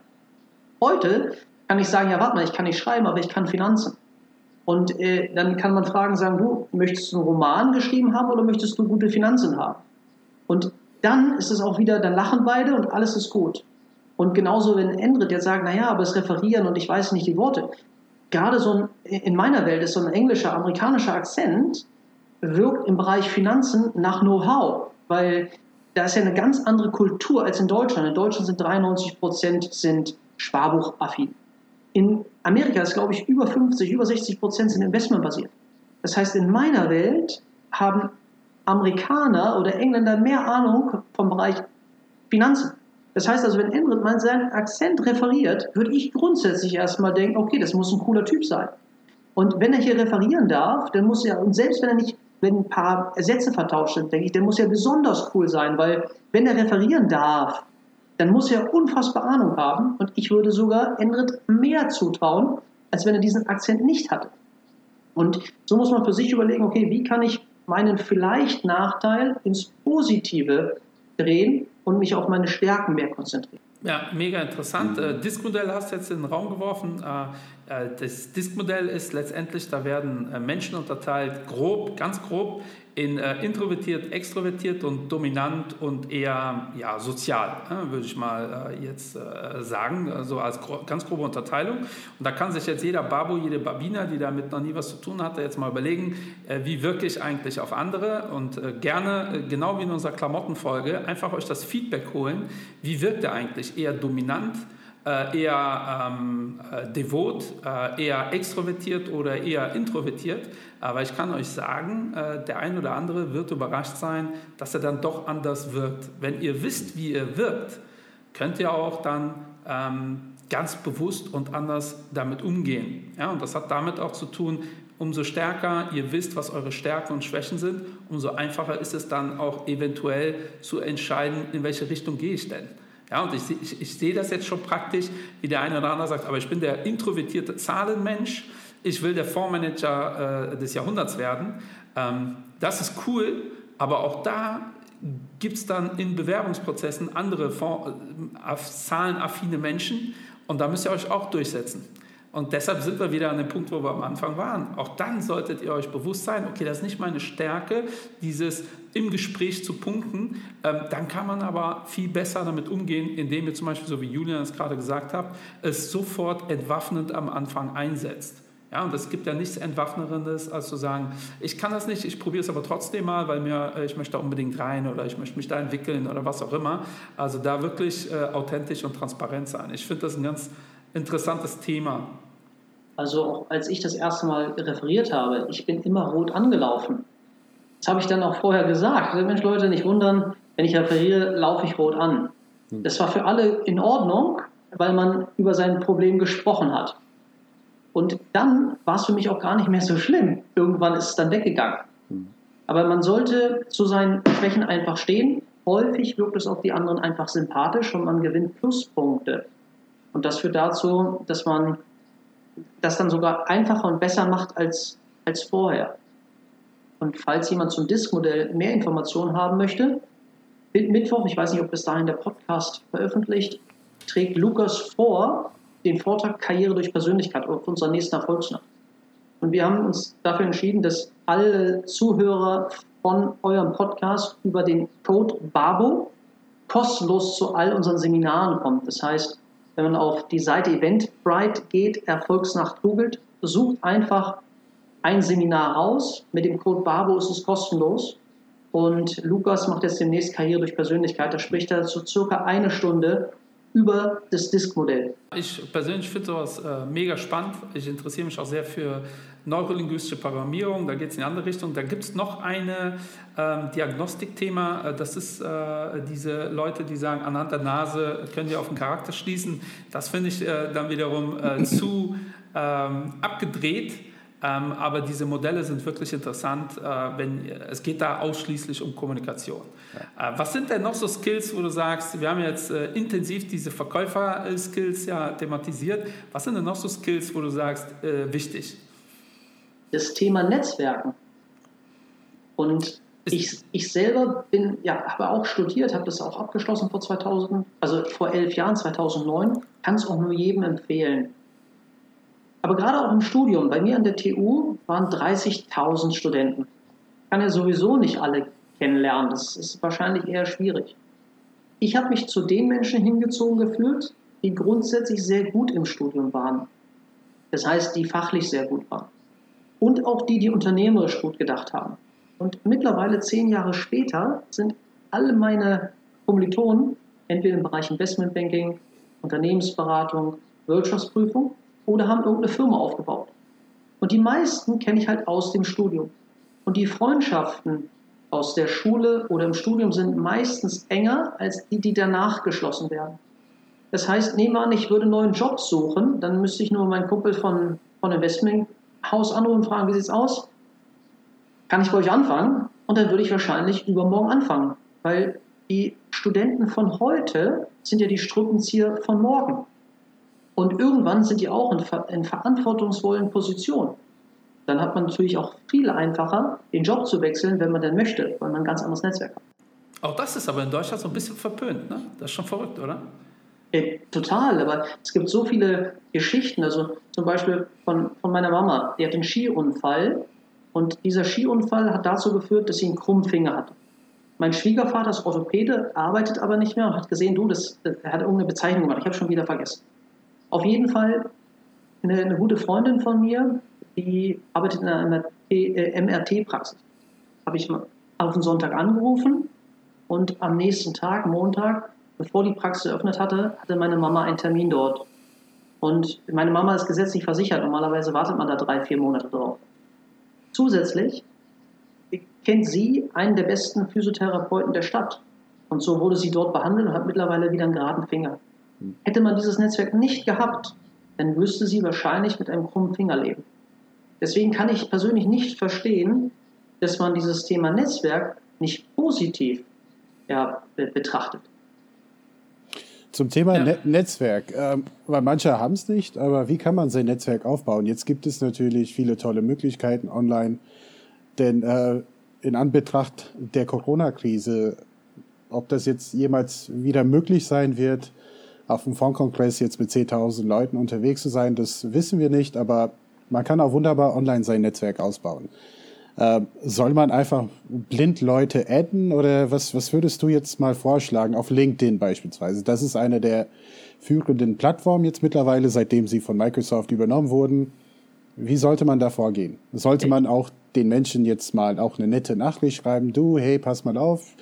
Heute kann ich sagen, ja, warte mal, ich kann nicht schreiben, aber ich kann Finanzen. Und äh, dann kann man fragen, sagen, du, möchtest du einen Roman geschrieben haben oder möchtest du gute Finanzen haben? Und dann ist es auch wieder, dann lachen beide und alles ist gut. Und genauso, wenn Endrit jetzt sagt, naja, aber es referieren und ich weiß nicht die Worte. Gerade so ein, in meiner Welt ist so ein englischer, amerikanischer Akzent, wirkt im Bereich Finanzen nach Know-how, weil da ist ja eine ganz andere Kultur als in Deutschland. In Deutschland sind 93 Prozent sind Sparbuchaffin. In Amerika ist, glaube ich, über 50, über 60 Prozent sind investmentbasiert. Das heißt, in meiner Welt haben Amerikaner oder Engländer mehr Ahnung vom Bereich Finanzen. Das heißt also, wenn Endrit mal seinen Akzent referiert, würde ich grundsätzlich erstmal denken, okay, das muss ein cooler Typ sein. Und wenn er hier referieren darf, dann muss er, und selbst wenn er nicht, wenn ein paar Sätze vertauscht sind, denke ich, der muss ja besonders cool sein, weil wenn er referieren darf, dann muss er unfassbar Ahnung haben und ich würde sogar Endrit mehr zutrauen, als wenn er diesen Akzent nicht hatte. Und so muss man für sich überlegen, okay, wie kann ich meinen vielleicht Nachteil ins Positive drehen und mich auf meine Stärken mehr konzentrieren. Ja, mega interessant. Äh, Diskmodell hast du jetzt in den Raum geworfen. Äh, äh, das Diskmodell ist letztendlich, da werden äh, Menschen unterteilt, grob, ganz grob, in äh, introvertiert, extrovertiert und dominant und eher ja, sozial, äh, würde ich mal äh, jetzt äh, sagen, so also als gro ganz grobe Unterteilung. Und da kann sich jetzt jeder Babo, jede Babina, die damit noch nie was zu tun hatte, jetzt mal überlegen, äh, wie wirke ich eigentlich auf andere und gerne, genau wie in unserer Klamottenfolge, einfach euch das Feedback holen, wie wirkt er eigentlich, eher dominant, eher ähm, äh, devot, eher extrovertiert oder eher introvertiert. Aber ich kann euch sagen, äh, der ein oder andere wird überrascht sein, dass er dann doch anders wirkt. Wenn ihr wisst, wie ihr wirkt, könnt ihr auch dann ähm, ganz bewusst und anders damit umgehen. Ja, und das hat damit auch zu tun, umso stärker ihr wisst, was eure Stärken und Schwächen sind, umso einfacher ist es dann auch eventuell zu entscheiden, in welche Richtung gehe ich denn. Ja, und ich, ich, ich sehe das jetzt schon praktisch, wie der eine oder andere sagt, aber ich bin der introvertierte Zahlenmensch, ich will der Fondsmanager äh, des Jahrhunderts werden. Ähm, das ist cool, aber auch da gibt es dann in Bewerbungsprozessen andere Fonds, äh, zahlenaffine Menschen und da müsst ihr euch auch durchsetzen. Und deshalb sind wir wieder an dem Punkt, wo wir am Anfang waren. Auch dann solltet ihr euch bewusst sein, okay, das ist nicht meine Stärke, dieses im Gespräch zu punkten. Ähm, dann kann man aber viel besser damit umgehen, indem ihr zum Beispiel, so wie Julian es gerade gesagt hat, es sofort entwaffnend am Anfang einsetzt. Ja, und es gibt ja nichts Entwaffnerendes, als zu sagen, ich kann das nicht, ich probiere es aber trotzdem mal, weil mir, äh, ich möchte da unbedingt rein oder ich möchte mich da entwickeln oder was auch immer. Also da wirklich äh, authentisch und transparent sein. Ich finde das ein ganz interessantes Thema. Also auch als ich das erste Mal referiert habe, ich bin immer rot angelaufen. Das habe ich dann auch vorher gesagt. Also Mensch, Leute, nicht wundern, wenn ich referiere, laufe ich rot an. Hm. Das war für alle in Ordnung, weil man über sein Problem gesprochen hat. Und dann war es für mich auch gar nicht mehr so schlimm. Irgendwann ist es dann weggegangen. Hm. Aber man sollte zu seinen Schwächen einfach stehen. Häufig wirkt es auf die anderen einfach sympathisch und man gewinnt Pluspunkte. Und das führt dazu, dass man das dann sogar einfacher und besser macht als, als vorher. Und falls jemand zum Disk-Modell mehr Informationen haben möchte, Mittwoch, ich weiß nicht, ob bis dahin der Podcast veröffentlicht, trägt Lukas vor den Vortrag Karriere durch Persönlichkeit auf unserer nächsten Erfolgsnacht. Und wir haben uns dafür entschieden, dass alle Zuhörer von eurem Podcast über den Code BABO kostenlos zu all unseren Seminaren kommen. Das heißt, wenn man auf die Seite Eventbrite geht, Erfolgsnacht googelt, sucht einfach ein Seminar aus. Mit dem Code BABO ist es kostenlos. Und Lukas macht jetzt demnächst Karriere durch Persönlichkeit. Da spricht er so circa eine Stunde über das Disk-Modell. Ich persönlich finde sowas äh, mega spannend. Ich interessiere mich auch sehr für neurolinguistische Programmierung. Da geht es in eine andere Richtung. Da gibt es noch ein ähm, Diagnostikthema. Äh, das ist äh, diese Leute, die sagen, anhand der Nase können wir auf den Charakter schließen. Das finde ich äh, dann wiederum äh, zu ähm, abgedreht. Ähm, aber diese Modelle sind wirklich interessant, äh, wenn es geht da ausschließlich um Kommunikation. Ja. Äh, was sind denn noch so Skills, wo du sagst, wir haben jetzt äh, intensiv diese Verkäufer-Skills ja thematisiert. Was sind denn noch so Skills, wo du sagst, äh, wichtig? Das Thema Netzwerken. Und ich, ich selber bin, ja, habe auch studiert, habe das auch abgeschlossen vor 2000, also vor elf Jahren, 2009, kann es auch nur jedem empfehlen aber gerade auch im Studium, bei mir an der TU waren 30.000 Studenten. Ich kann ja sowieso nicht alle kennenlernen, das ist wahrscheinlich eher schwierig. Ich habe mich zu den Menschen hingezogen gefühlt, die grundsätzlich sehr gut im Studium waren. Das heißt, die fachlich sehr gut waren. Und auch die, die unternehmerisch gut gedacht haben. Und mittlerweile, zehn Jahre später, sind alle meine Kommilitonen entweder im Bereich Investmentbanking, Unternehmensberatung, Wirtschaftsprüfung oder haben irgendeine Firma aufgebaut. Und die meisten kenne ich halt aus dem Studium. Und die Freundschaften aus der Schule oder im Studium sind meistens enger als die, die danach geschlossen werden. Das heißt, nehmen wir an, ich würde einen neuen Job suchen, dann müsste ich nur meinen Kumpel von, von Investmenthaus anrufen und fragen, wie sieht es aus? Kann ich bei euch anfangen? Und dann würde ich wahrscheinlich übermorgen anfangen, weil die Studenten von heute sind ja die Strippenzieher von morgen. Und irgendwann sind die auch in, in verantwortungsvollen Positionen. Dann hat man natürlich auch viel einfacher, den Job zu wechseln, wenn man denn möchte, weil man ein ganz anderes Netzwerk hat. Auch das ist aber in Deutschland so ein bisschen verpönt, ne? Das ist schon verrückt, oder? Äh, total, aber es gibt so viele Geschichten. Also zum Beispiel von, von meiner Mama, die hat einen Skiunfall und dieser Skiunfall hat dazu geführt, dass sie einen krummen Finger hatte. Mein Schwiegervater ist Orthopäde, arbeitet aber nicht mehr und hat gesehen, du, das, er hat irgendeine Bezeichnung gemacht, ich habe schon wieder vergessen. Auf jeden Fall eine, eine gute Freundin von mir, die arbeitet in einer MRT-Praxis. Äh, Habe ich auf den Sonntag angerufen und am nächsten Tag, Montag, bevor die Praxis eröffnet hatte, hatte meine Mama einen Termin dort. Und meine Mama ist gesetzlich versichert. Normalerweise wartet man da drei, vier Monate drauf. Zusätzlich kennt sie einen der besten Physiotherapeuten der Stadt. Und so wurde sie dort behandelt und hat mittlerweile wieder einen geraden Finger. Hätte man dieses Netzwerk nicht gehabt, dann müsste sie wahrscheinlich mit einem krummen Finger leben. Deswegen kann ich persönlich nicht verstehen, dass man dieses Thema Netzwerk nicht positiv ja, betrachtet. Zum Thema ja. Ne Netzwerk, ähm, weil manche haben es nicht, aber wie kann man sein Netzwerk aufbauen? Jetzt gibt es natürlich viele tolle Möglichkeiten online, denn äh, in Anbetracht der Corona-Krise, ob das jetzt jemals wieder möglich sein wird, auf dem Fondkongress jetzt mit 10.000 Leuten unterwegs zu sein, das wissen wir nicht, aber man kann auch wunderbar online sein Netzwerk ausbauen. Äh, soll man einfach blind Leute adden oder was, was würdest du jetzt mal vorschlagen auf LinkedIn beispielsweise? Das ist eine der führenden Plattformen jetzt mittlerweile, seitdem sie von Microsoft übernommen wurden. Wie sollte man da vorgehen? Sollte man auch den Menschen jetzt mal auch eine nette Nachricht schreiben? Du, hey, pass mal auf,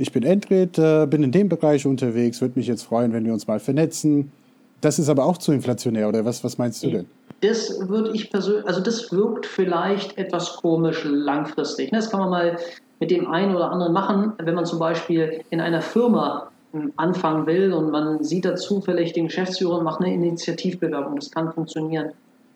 ich bin Endred, äh, bin in dem Bereich unterwegs, würde mich jetzt freuen, wenn wir uns mal vernetzen. Das ist aber auch zu inflationär, oder was, was meinst du denn? Das würde ich persönlich, also das wirkt vielleicht etwas komisch langfristig. Ne? Das kann man mal mit dem einen oder anderen machen, wenn man zum Beispiel in einer Firma hm, anfangen will und man sieht da zufällig den Geschäftsführer und macht eine Initiativbewerbung. Das kann funktionieren.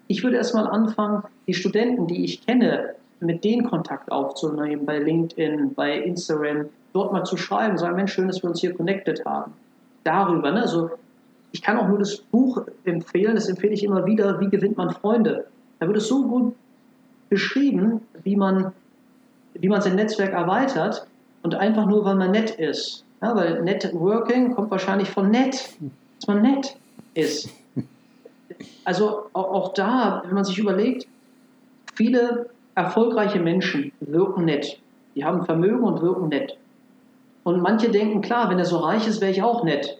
Ich würde erstmal anfangen, die Studenten, die ich kenne, mit denen Kontakt aufzunehmen bei LinkedIn, bei Instagram, dort mal zu schreiben, sagen, Mensch, schön, dass wir uns hier connected haben. Darüber, ne? also ich kann auch nur das Buch empfehlen, das empfehle ich immer wieder, wie gewinnt man Freunde. Da wird es so gut beschrieben, wie man, wie man sein Netzwerk erweitert und einfach nur, weil man nett ist. Ja, weil Networking kommt wahrscheinlich von nett, dass man nett ist. Also auch, auch da, wenn man sich überlegt, viele erfolgreiche Menschen wirken nett. Die haben Vermögen und wirken nett. Und manche denken, klar, wenn er so reich ist, wäre ich auch nett.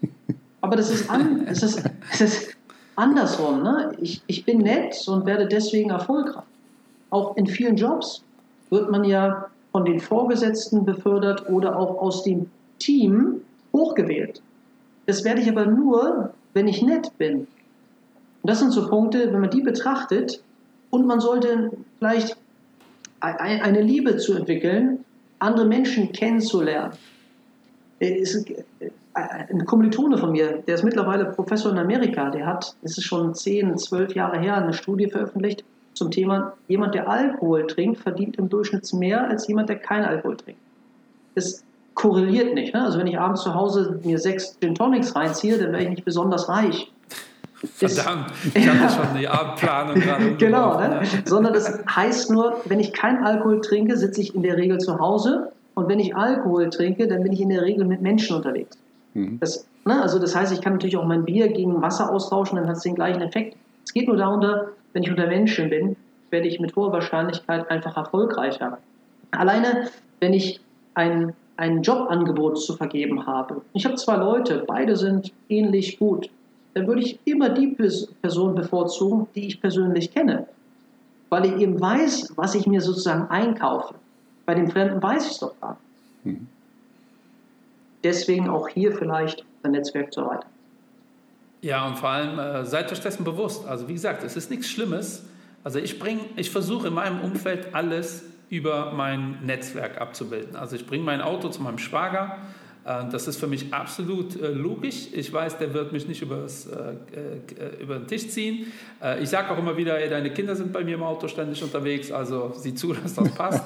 Aber das ist, an, das ist, das ist andersrum. Ne? Ich, ich bin nett und werde deswegen erfolgreich. Auch in vielen Jobs wird man ja von den Vorgesetzten befördert oder auch aus dem Team hochgewählt. Das werde ich aber nur, wenn ich nett bin. Und das sind so Punkte, wenn man die betrachtet und man sollte vielleicht eine Liebe zu entwickeln, andere Menschen kennenzulernen. Ein Kommilitone von mir, der ist mittlerweile Professor in Amerika, der hat, es ist schon 10, 12 Jahre her, eine Studie veröffentlicht zum Thema, jemand, der Alkohol trinkt, verdient im Durchschnitt mehr als jemand, der keinen Alkohol trinkt. Das korreliert nicht. Ne? Also wenn ich abends zu Hause mir sechs Gin Tonics reinziehe, dann wäre ich nicht besonders reich. Verdammt, ich hatte schon die Abendplanung gerade. genau, ne? sondern das heißt nur, wenn ich keinen Alkohol trinke, sitze ich in der Regel zu Hause und wenn ich Alkohol trinke, dann bin ich in der Regel mit Menschen unterwegs. Mhm. Das, ne? Also das heißt, ich kann natürlich auch mein Bier gegen Wasser austauschen, dann hat es den gleichen Effekt. Es geht nur darunter, wenn ich unter Menschen bin, werde ich mit hoher Wahrscheinlichkeit einfach erfolgreicher. Alleine, wenn ich ein, ein Jobangebot zu vergeben habe. Ich habe zwei Leute, beide sind ähnlich gut dann würde ich immer die Person bevorzugen, die ich persönlich kenne. Weil ich eben weiß, was ich mir sozusagen einkaufe. Bei dem Fremden weiß ich es doch gar nicht. Mhm. Deswegen auch hier vielleicht ein Netzwerk zu erweitern. Ja, und vor allem äh, seid euch dessen bewusst. Also wie gesagt, es ist nichts Schlimmes. Also ich bringe, ich versuche in meinem Umfeld alles über mein Netzwerk abzubilden. Also ich bringe mein Auto zu meinem Schwager, das ist für mich absolut äh, logisch. Ich weiß, der wird mich nicht übers, äh, über den Tisch ziehen. ich sage auch immer wieder, ey, deine Kinder sind bei mir im Auto ständig unterwegs, also sieh zu, dass das passt.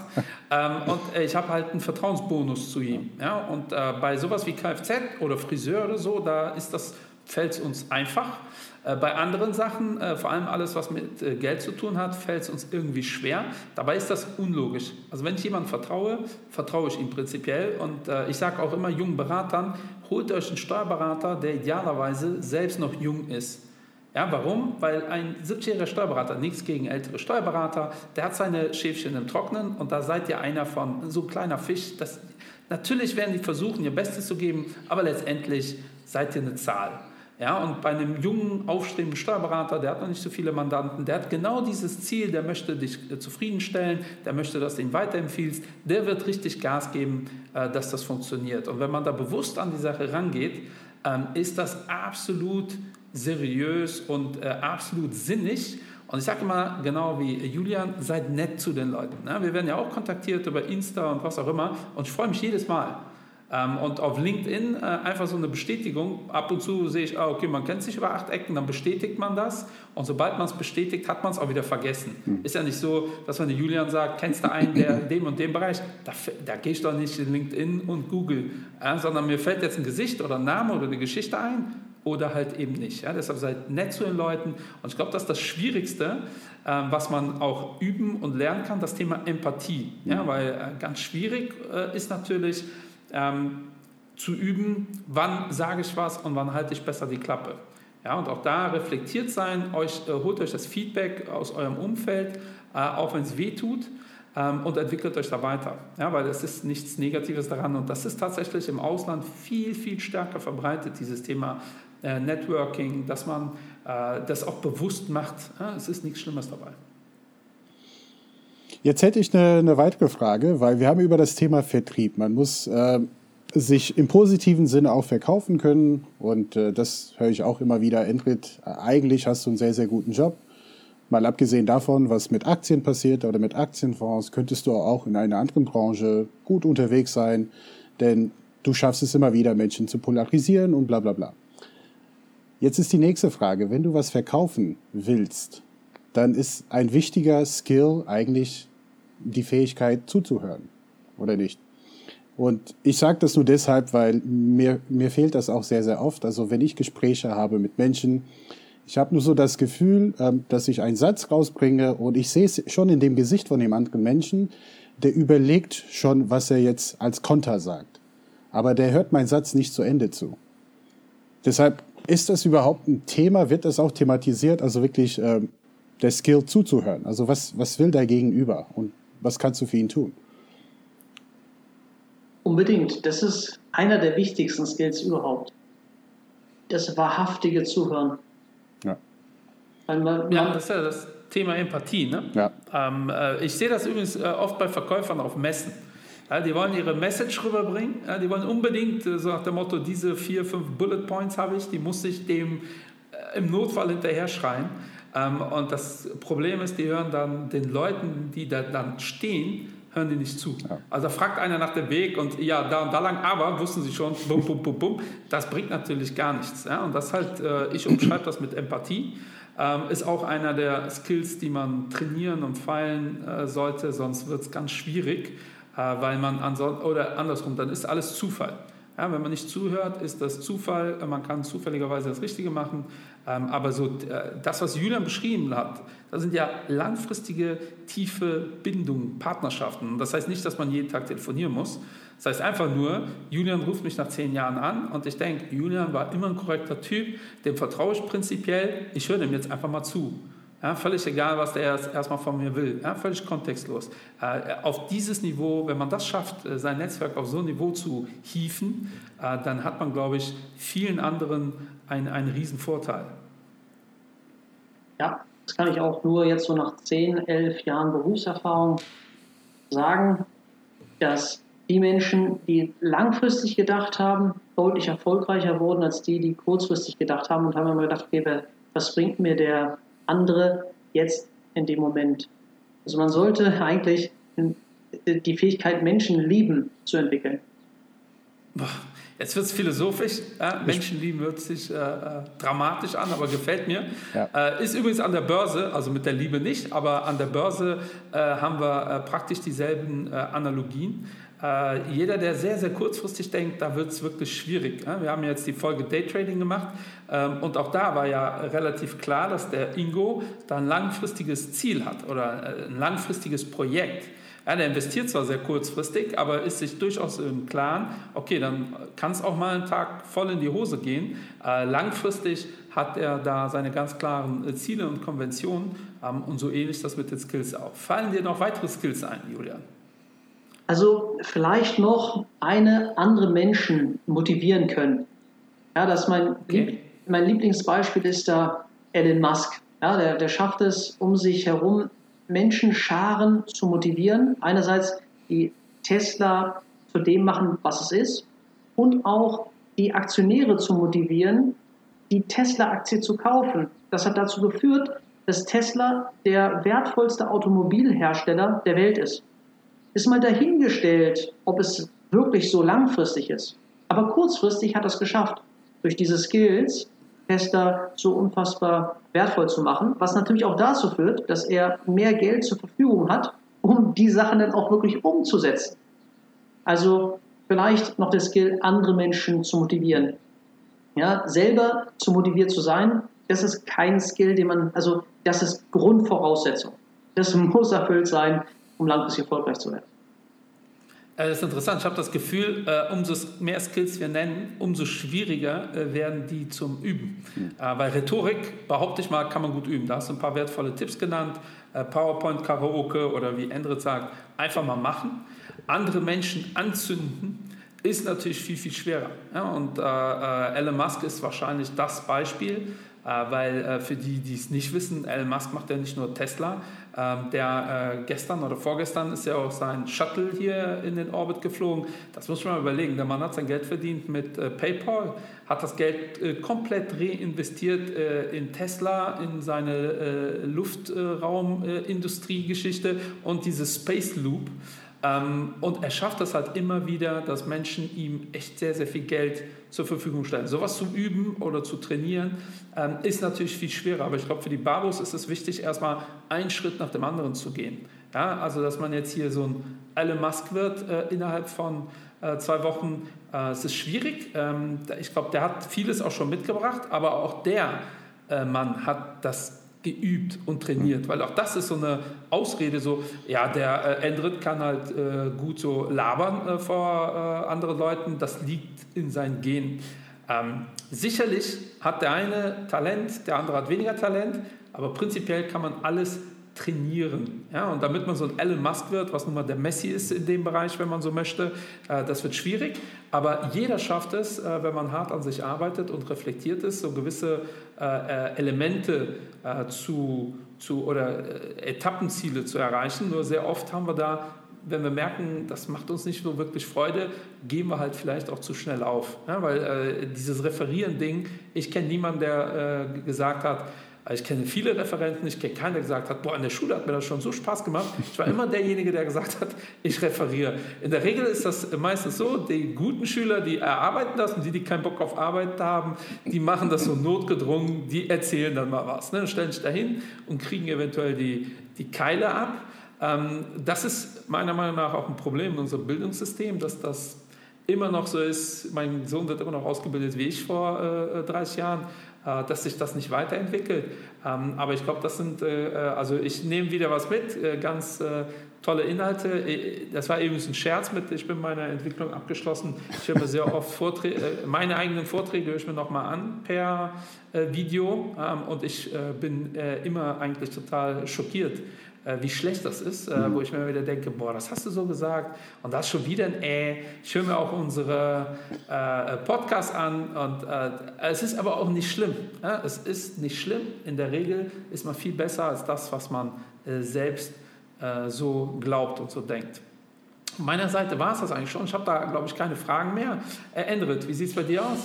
Ähm, und ich habe halt einen Vertrauensbonus zu ihm. Ja? Und bei sowas wie Kfz oder Friseur oder so, da ist das, fällt es uns einfach. Äh, bei anderen Sachen, äh, vor allem alles, was mit äh, Geld zu tun hat, fällt es uns irgendwie schwer. Dabei ist das unlogisch. Also wenn ich jemandem vertraue, vertraue ich ihm prinzipiell. Und ich sage auch immer jungen Beratern, holt euch einen Steuerberater, der idealerweise selbst noch jung ist. Ja, warum? Weil ein 70-jähriger Steuerberater, nichts gegen ältere Steuerberater, der hat seine Schäfchen im Trocknen und da seid ihr einer von, so ein kleiner Fisch. Das, natürlich werden die versuchen, ihr Bestes zu geben, aber letztendlich seid ihr eine Zahl. Ja, und bei einem jungen, aufstrebenden Steuerberater, der hat noch nicht so viele Mandanten, der hat genau dieses Ziel, der möchte dich äh, zufriedenstellen, der möchte, dass du ihn weiterempfiehlst, der wird richtig Gas geben, äh, dass das funktioniert. Und wenn man da bewusst an die Sache rangeht, ähm, ist das absolut seriös und äh, absolut sinnig. Und ich sage immer, genau wie Julian, seid nett zu den Leuten. Ne? Wir werden ja auch kontaktiert über Insta und was auch immer. Und ich freue mich jedes Mal. Ähm, und auf LinkedIn äh, einfach so eine Bestätigung. Ab und zu sehe ich, ah, okay, man kennt sich über acht Ecken, dann bestätigt man das. Und sobald man es bestätigt, hat man es auch wieder vergessen. Mhm. Ist ja nicht so, dass der Julian sagt, kennst du einen, der in dem und dem Bereich, da, da gehe ich doch nicht in LinkedIn und Google, ja, sondern mir fällt jetzt ein Gesicht oder ein Name oder eine Geschichte ein oder halt eben nicht. Ja, deshalb seid nett zu den Leuten. Und ich glaube, das ist das Schwierigste, äh, was man auch üben und lernen kann, das Thema Empathie. Ja, weil äh, ganz schwierig äh, ist natürlich, ähm, zu üben, wann sage ich was und wann halte ich besser die Klappe. Ja, und auch da reflektiert sein, euch, äh, holt euch das Feedback aus eurem Umfeld, äh, auch wenn es weh tut, ähm, und entwickelt euch da weiter. Ja, weil es ist nichts Negatives daran und das ist tatsächlich im Ausland viel, viel stärker verbreitet, dieses Thema äh, Networking, dass man äh, das auch bewusst macht. Ja, es ist nichts Schlimmes dabei. Jetzt hätte ich eine, eine, weitere Frage, weil wir haben über das Thema Vertrieb. Man muss äh, sich im positiven Sinne auch verkaufen können und äh, das höre ich auch immer wieder. Endrit, eigentlich hast du einen sehr, sehr guten Job. Mal abgesehen davon, was mit Aktien passiert oder mit Aktienfonds, könntest du auch in einer anderen Branche gut unterwegs sein, denn du schaffst es immer wieder, Menschen zu polarisieren und bla bla bla. Jetzt ist die nächste Frage, wenn du was verkaufen willst, dann ist ein wichtiger Skill eigentlich die Fähigkeit zuzuhören, oder nicht? Und ich sage das nur deshalb, weil mir, mir fehlt das auch sehr, sehr oft. Also wenn ich Gespräche habe mit Menschen, ich habe nur so das Gefühl, ähm, dass ich einen Satz rausbringe und ich sehe es schon in dem Gesicht von dem anderen Menschen, der überlegt schon, was er jetzt als Konter sagt. Aber der hört meinen Satz nicht zu Ende zu. Deshalb ist das überhaupt ein Thema? Wird das auch thematisiert? Also wirklich ähm, der Skill zuzuhören. Also was, was will der Gegenüber? Und was kannst du für ihn tun? Unbedingt. Das ist einer der wichtigsten Skills überhaupt. Das wahrhaftige Zuhören. Ja. Man, ja, das ist ja das Thema Empathie. Ne? Ja. Ähm, äh, ich sehe das übrigens äh, oft bei Verkäufern auf Messen. Ja, die wollen ihre Message rüberbringen. Ja, die wollen unbedingt, äh, so nach dem Motto, diese vier, fünf Bullet Points habe ich, die muss ich dem im Notfall hinterher schreien. Ähm, und das Problem ist, die hören dann den Leuten, die da dann stehen, hören die nicht zu. Ja. Also fragt einer nach dem Weg und ja, da und da lang, aber wussten sie schon, bum, bum, bum, bum. Das bringt natürlich gar nichts. Ja? Und das halt, äh, ich umschreibe das mit Empathie. Ähm, ist auch einer der Skills, die man trainieren und feilen äh, sollte, sonst wird es ganz schwierig, äh, weil man ansonsten, oder andersrum, dann ist alles Zufall. Ja, wenn man nicht zuhört, ist das Zufall. Man kann zufälligerweise das Richtige machen. Ähm, aber so äh, das, was Julian beschrieben hat, das sind ja langfristige, tiefe Bindungen, Partnerschaften. Das heißt nicht, dass man jeden Tag telefonieren muss. Das heißt einfach nur, Julian ruft mich nach zehn Jahren an und ich denke, Julian war immer ein korrekter Typ, dem vertraue ich prinzipiell, ich höre dem jetzt einfach mal zu. Ja, völlig egal, was der erst, erstmal von mir will. Ja, völlig kontextlos. Äh, auf dieses Niveau, wenn man das schafft, äh, sein Netzwerk auf so ein Niveau zu hieven, äh, dann hat man, glaube ich, vielen anderen einen, einen riesen Vorteil. Ja, das kann ich auch nur jetzt so nach 10, 11 Jahren Berufserfahrung sagen, dass die Menschen, die langfristig gedacht haben, deutlich erfolgreicher wurden als die, die kurzfristig gedacht haben und haben immer gedacht, okay, was bringt mir der andere jetzt in dem Moment. Also man sollte eigentlich die Fähigkeit, Menschen lieben, zu entwickeln. Jetzt wird es philosophisch. Ja, Menschenlieben hört sich äh, äh, dramatisch an, aber gefällt mir. Ja. Äh, ist übrigens an der Börse, also mit der Liebe nicht, aber an der Börse äh, haben wir äh, praktisch dieselben äh, Analogien. Äh, jeder, der sehr, sehr kurzfristig denkt, da wird es wirklich schwierig. Wir haben jetzt die Folge Daytrading gemacht ähm, und auch da war ja relativ klar, dass der Ingo da ein langfristiges Ziel hat oder äh, ein langfristiges Projekt. Ja, der investiert zwar sehr kurzfristig, aber ist sich durchaus im Klaren, okay, dann kann es auch mal einen Tag voll in die Hose gehen. Äh, langfristig hat er da seine ganz klaren Ziele und Konventionen ähm, und so ähnlich das mit den Skills auch. Fallen dir noch weitere Skills ein, Julian? Also vielleicht noch eine andere Menschen motivieren können. Ja, das mein, okay. Mein Lieblingsbeispiel ist da Elon Musk. Ja, der, der schafft es, um sich herum Menschenscharen zu motivieren. Einerseits die Tesla zu dem machen, was es ist, und auch die Aktionäre zu motivieren, die Tesla-Aktie zu kaufen. Das hat dazu geführt, dass Tesla der wertvollste Automobilhersteller der Welt ist ist mal dahingestellt, ob es wirklich so langfristig ist. Aber kurzfristig hat er es geschafft, durch diese Skills Tester so unfassbar wertvoll zu machen, was natürlich auch dazu führt, dass er mehr Geld zur Verfügung hat, um die Sachen dann auch wirklich umzusetzen. Also vielleicht noch der Skill, andere Menschen zu motivieren. Ja, selber zu motiviert zu sein, das ist kein Skill, den man, also das ist Grundvoraussetzung. Das muss erfüllt sein, um langfristig erfolgreich zu werden. Äh, das ist interessant. Ich habe das Gefühl, äh, umso mehr Skills wir nennen, umso schwieriger äh, werden die zum Üben. Weil Rhetorik, behaupte ich mal, kann man gut üben. Da hast du ein paar wertvolle Tipps genannt. PowerPoint, Karaoke oder wie Endrit sagt, einfach mal machen. Andere Menschen anzünden ist natürlich viel, viel schwerer. und Elon Musk ist wahrscheinlich das Beispiel, weil für die, die es nicht wissen, Elon Musk macht ja nicht nur Tesla, der äh, gestern oder vorgestern ist ja auch sein Shuttle hier in den Orbit geflogen. Das muss man mal überlegen. Der Mann hat sein Geld verdient mit äh, PayPal, hat das Geld äh, komplett reinvestiert äh, in Tesla, in seine äh, Luftraumindustrie-Geschichte und diese Space Loop. Ähm, und er schafft das halt immer wieder, dass Menschen ihm echt sehr, sehr viel Geld zur Verfügung stellen. Sowas zu üben oder zu trainieren ähm, ist natürlich viel schwerer, aber ich glaube, für die Babos ist es wichtig, erstmal einen Schritt nach dem anderen zu gehen. Ja, also, dass man jetzt hier so ein Elon Musk wird äh, innerhalb von äh, zwei Wochen, äh, es ist schwierig. Ähm, ich glaube, der hat vieles auch schon mitgebracht, aber auch der äh, Mann hat das geübt und trainiert, weil auch das ist so eine Ausrede, so, ja, der äh, Endrit kann halt äh, gut so labern äh, vor äh, anderen Leuten, das liegt in seinen Genen. Ähm, sicherlich hat der eine Talent, der andere hat weniger Talent, aber prinzipiell kann man alles trainieren. Ja, und damit man so ein Elon Musk wird, was nun mal der Messi ist in dem Bereich, wenn man so möchte, äh, das wird schwierig. Aber jeder schafft es, äh, wenn man hart an sich arbeitet und reflektiert ist, so gewisse äh, äh Elemente äh, zu, zu oder äh, Etappenziele zu erreichen. Nur sehr oft haben wir da wenn wir merken, das macht uns nicht so wirklich Freude, geben wir halt vielleicht auch zu schnell auf. Ja, weil äh, dieses Referieren-Ding, ich kenne niemanden, der äh, gesagt hat, also ich kenne viele Referenten, ich kenne keinen, der gesagt hat, boah, in der Schule hat mir das schon so Spaß gemacht. Ich war immer derjenige, der gesagt hat, ich referiere. In der Regel ist das meistens so, die guten Schüler, die erarbeiten das und die, die keinen Bock auf Arbeit haben, die machen das so notgedrungen, die erzählen dann mal was, ne, stellen sich dahin und kriegen eventuell die, die Keile ab. Ähm, das ist meiner Meinung nach auch ein Problem in unserem Bildungssystem, dass das immer noch so ist. Mein Sohn wird immer noch ausgebildet wie ich vor äh, 30 Jahren äh, dass sich das nicht weiterentwickelt. Ähm, aber ich glaube, das sind, äh, äh, also ich nehme wieder was mit, ganz tolle Inhalte. Das war übrigens ein Scherz mit, ich bin meine Entwicklung abgeschlossen. Ich höre mir sehr oft Vorträge, meine eigenen Vorträge höre ich mir nochmal an per Video ähm, und ich bin immer eigentlich total schockiert äh, wie schlecht das ist, äh, mhm. wo ich mir wieder denke, boah, das hast du so gesagt und das schon wieder ein Äh. Ich höre mir auch unsere äh, Podcasts an und äh, es ist aber auch nicht schlimm. Ja? Es ist nicht schlimm. In der Regel ist man viel besser als das, was man äh, selbst äh, so glaubt und so denkt. Von meiner Seite war es das eigentlich schon. Ich habe da, glaube ich, keine Fragen mehr. Äh, Endrit, wie sieht es bei dir aus?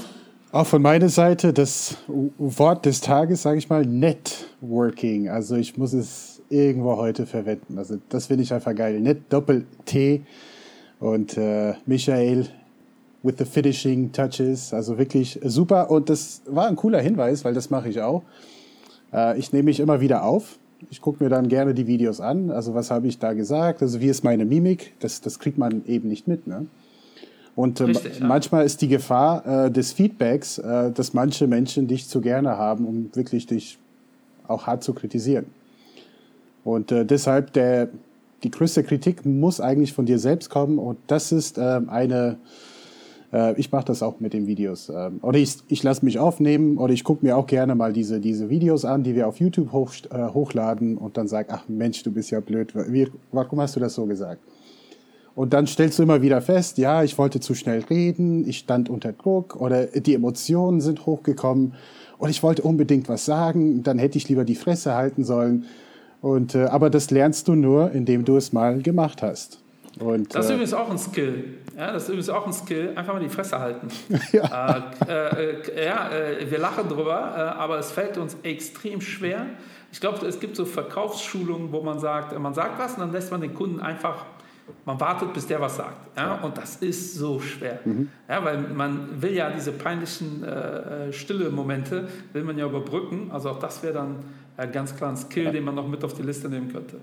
Auch von meiner Seite das Wort des Tages, sage ich mal, Networking. Also ich muss es irgendwo heute verwenden. Also das finde ich einfach geil. Nicht Doppel-T und äh, Michael with the finishing touches. Also wirklich super. Und das war ein cooler Hinweis, weil das mache ich auch. Äh, ich nehme mich immer wieder auf. Ich gucke mir dann gerne die Videos an. Also was habe ich da gesagt? Also wie ist meine Mimik? Das, das kriegt man eben nicht mit. Ne? Und äh, Richtig, ja. manchmal ist die Gefahr äh, des Feedbacks, äh, dass manche Menschen dich zu gerne haben, um wirklich dich auch hart zu kritisieren. Und äh, deshalb der, die größte Kritik muss eigentlich von dir selbst kommen und das ist äh, eine, äh, ich mache das auch mit den Videos. Äh, oder ich, ich lasse mich aufnehmen oder ich gucke mir auch gerne mal diese, diese Videos an, die wir auf YouTube hoch, äh, hochladen und dann sage, ach Mensch, du bist ja blöd, Wie, warum hast du das so gesagt? Und dann stellst du immer wieder fest, ja, ich wollte zu schnell reden, ich stand unter Druck oder die Emotionen sind hochgekommen und ich wollte unbedingt was sagen, dann hätte ich lieber die Fresse halten sollen. Und, äh, aber das lernst du nur, indem du es mal gemacht hast. Und, das ist äh, übrigens auch ein Skill. Ja, das ist übrigens auch ein Skill. Einfach mal die Fresse halten. ja, äh, äh, ja äh, wir lachen drüber, äh, aber es fällt uns extrem schwer. Ich glaube, es gibt so Verkaufsschulungen, wo man sagt, man sagt was und dann lässt man den Kunden einfach, man wartet, bis der was sagt. Ja? Und das ist so schwer. Mhm. Ja, weil man will ja diese peinlichen stille Momente, will man ja überbrücken. Also auch das wäre dann ganz klar ein Skill, den man noch mit auf die Liste nehmen könnte.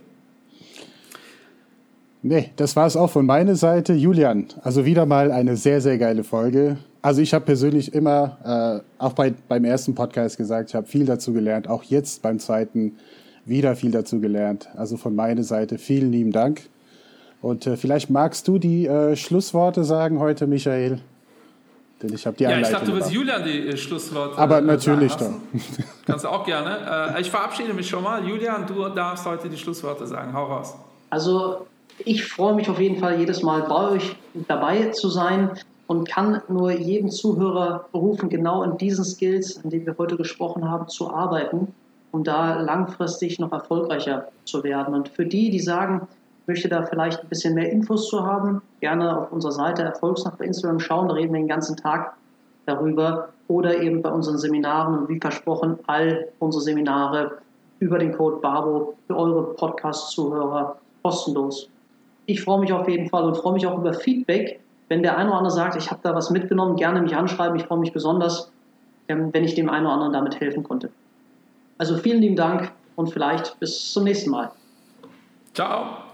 Nee, das war es auch von meiner Seite. Julian, also wieder mal eine sehr, sehr geile Folge. Also ich habe persönlich immer, äh, auch bei, beim ersten Podcast gesagt, ich habe viel dazu gelernt. Auch jetzt beim zweiten wieder viel dazu gelernt. Also von meiner Seite vielen lieben Dank. Und äh, vielleicht magst du die äh, Schlussworte sagen heute, Michael? Denn ich habe die Ja, ich dachte, du willst Julian die äh, Schlussworte Aber äh, natürlich doch. Kannst du auch gerne. Äh, ich verabschiede mich schon mal. Julian, du darfst heute die Schlussworte sagen. Hau raus. Also, ich freue mich auf jeden Fall jedes Mal bei euch dabei zu sein und kann nur jeden Zuhörer berufen, genau in diesen Skills, an denen wir heute gesprochen haben, zu arbeiten, um da langfristig noch erfolgreicher zu werden. Und für die, die sagen, möchte da vielleicht ein bisschen mehr Infos zu haben, gerne auf unserer Seite Erfolgsnacht bei Instagram schauen. Da reden wir den ganzen Tag darüber. Oder eben bei unseren Seminaren und wie versprochen, all unsere Seminare über den Code BABO für eure Podcast-Zuhörer kostenlos. Ich freue mich auf jeden Fall und freue mich auch über Feedback. Wenn der eine oder andere sagt, ich habe da was mitgenommen, gerne mich anschreiben. Ich freue mich besonders, ähm, wenn ich dem einen oder anderen damit helfen konnte. Also vielen lieben Dank und vielleicht bis zum nächsten Mal. Ciao.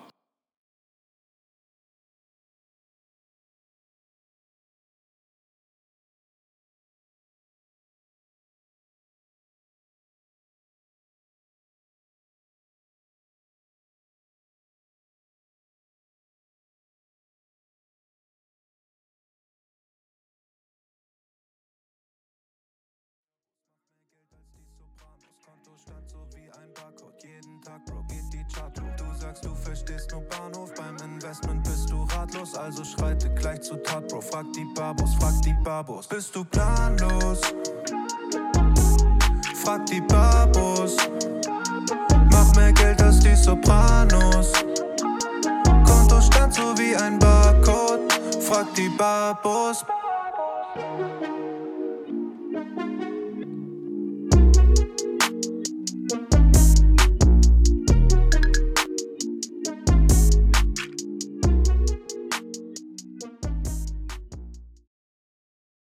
Also schreite gleich zu Tat, Bro. Frag die Babos, frag die Babos. Bist du planlos? Frag die Babos. Mach mehr Geld als die Sopranos. Konto Konto stand so wie ein Barcode. Frag die Babos.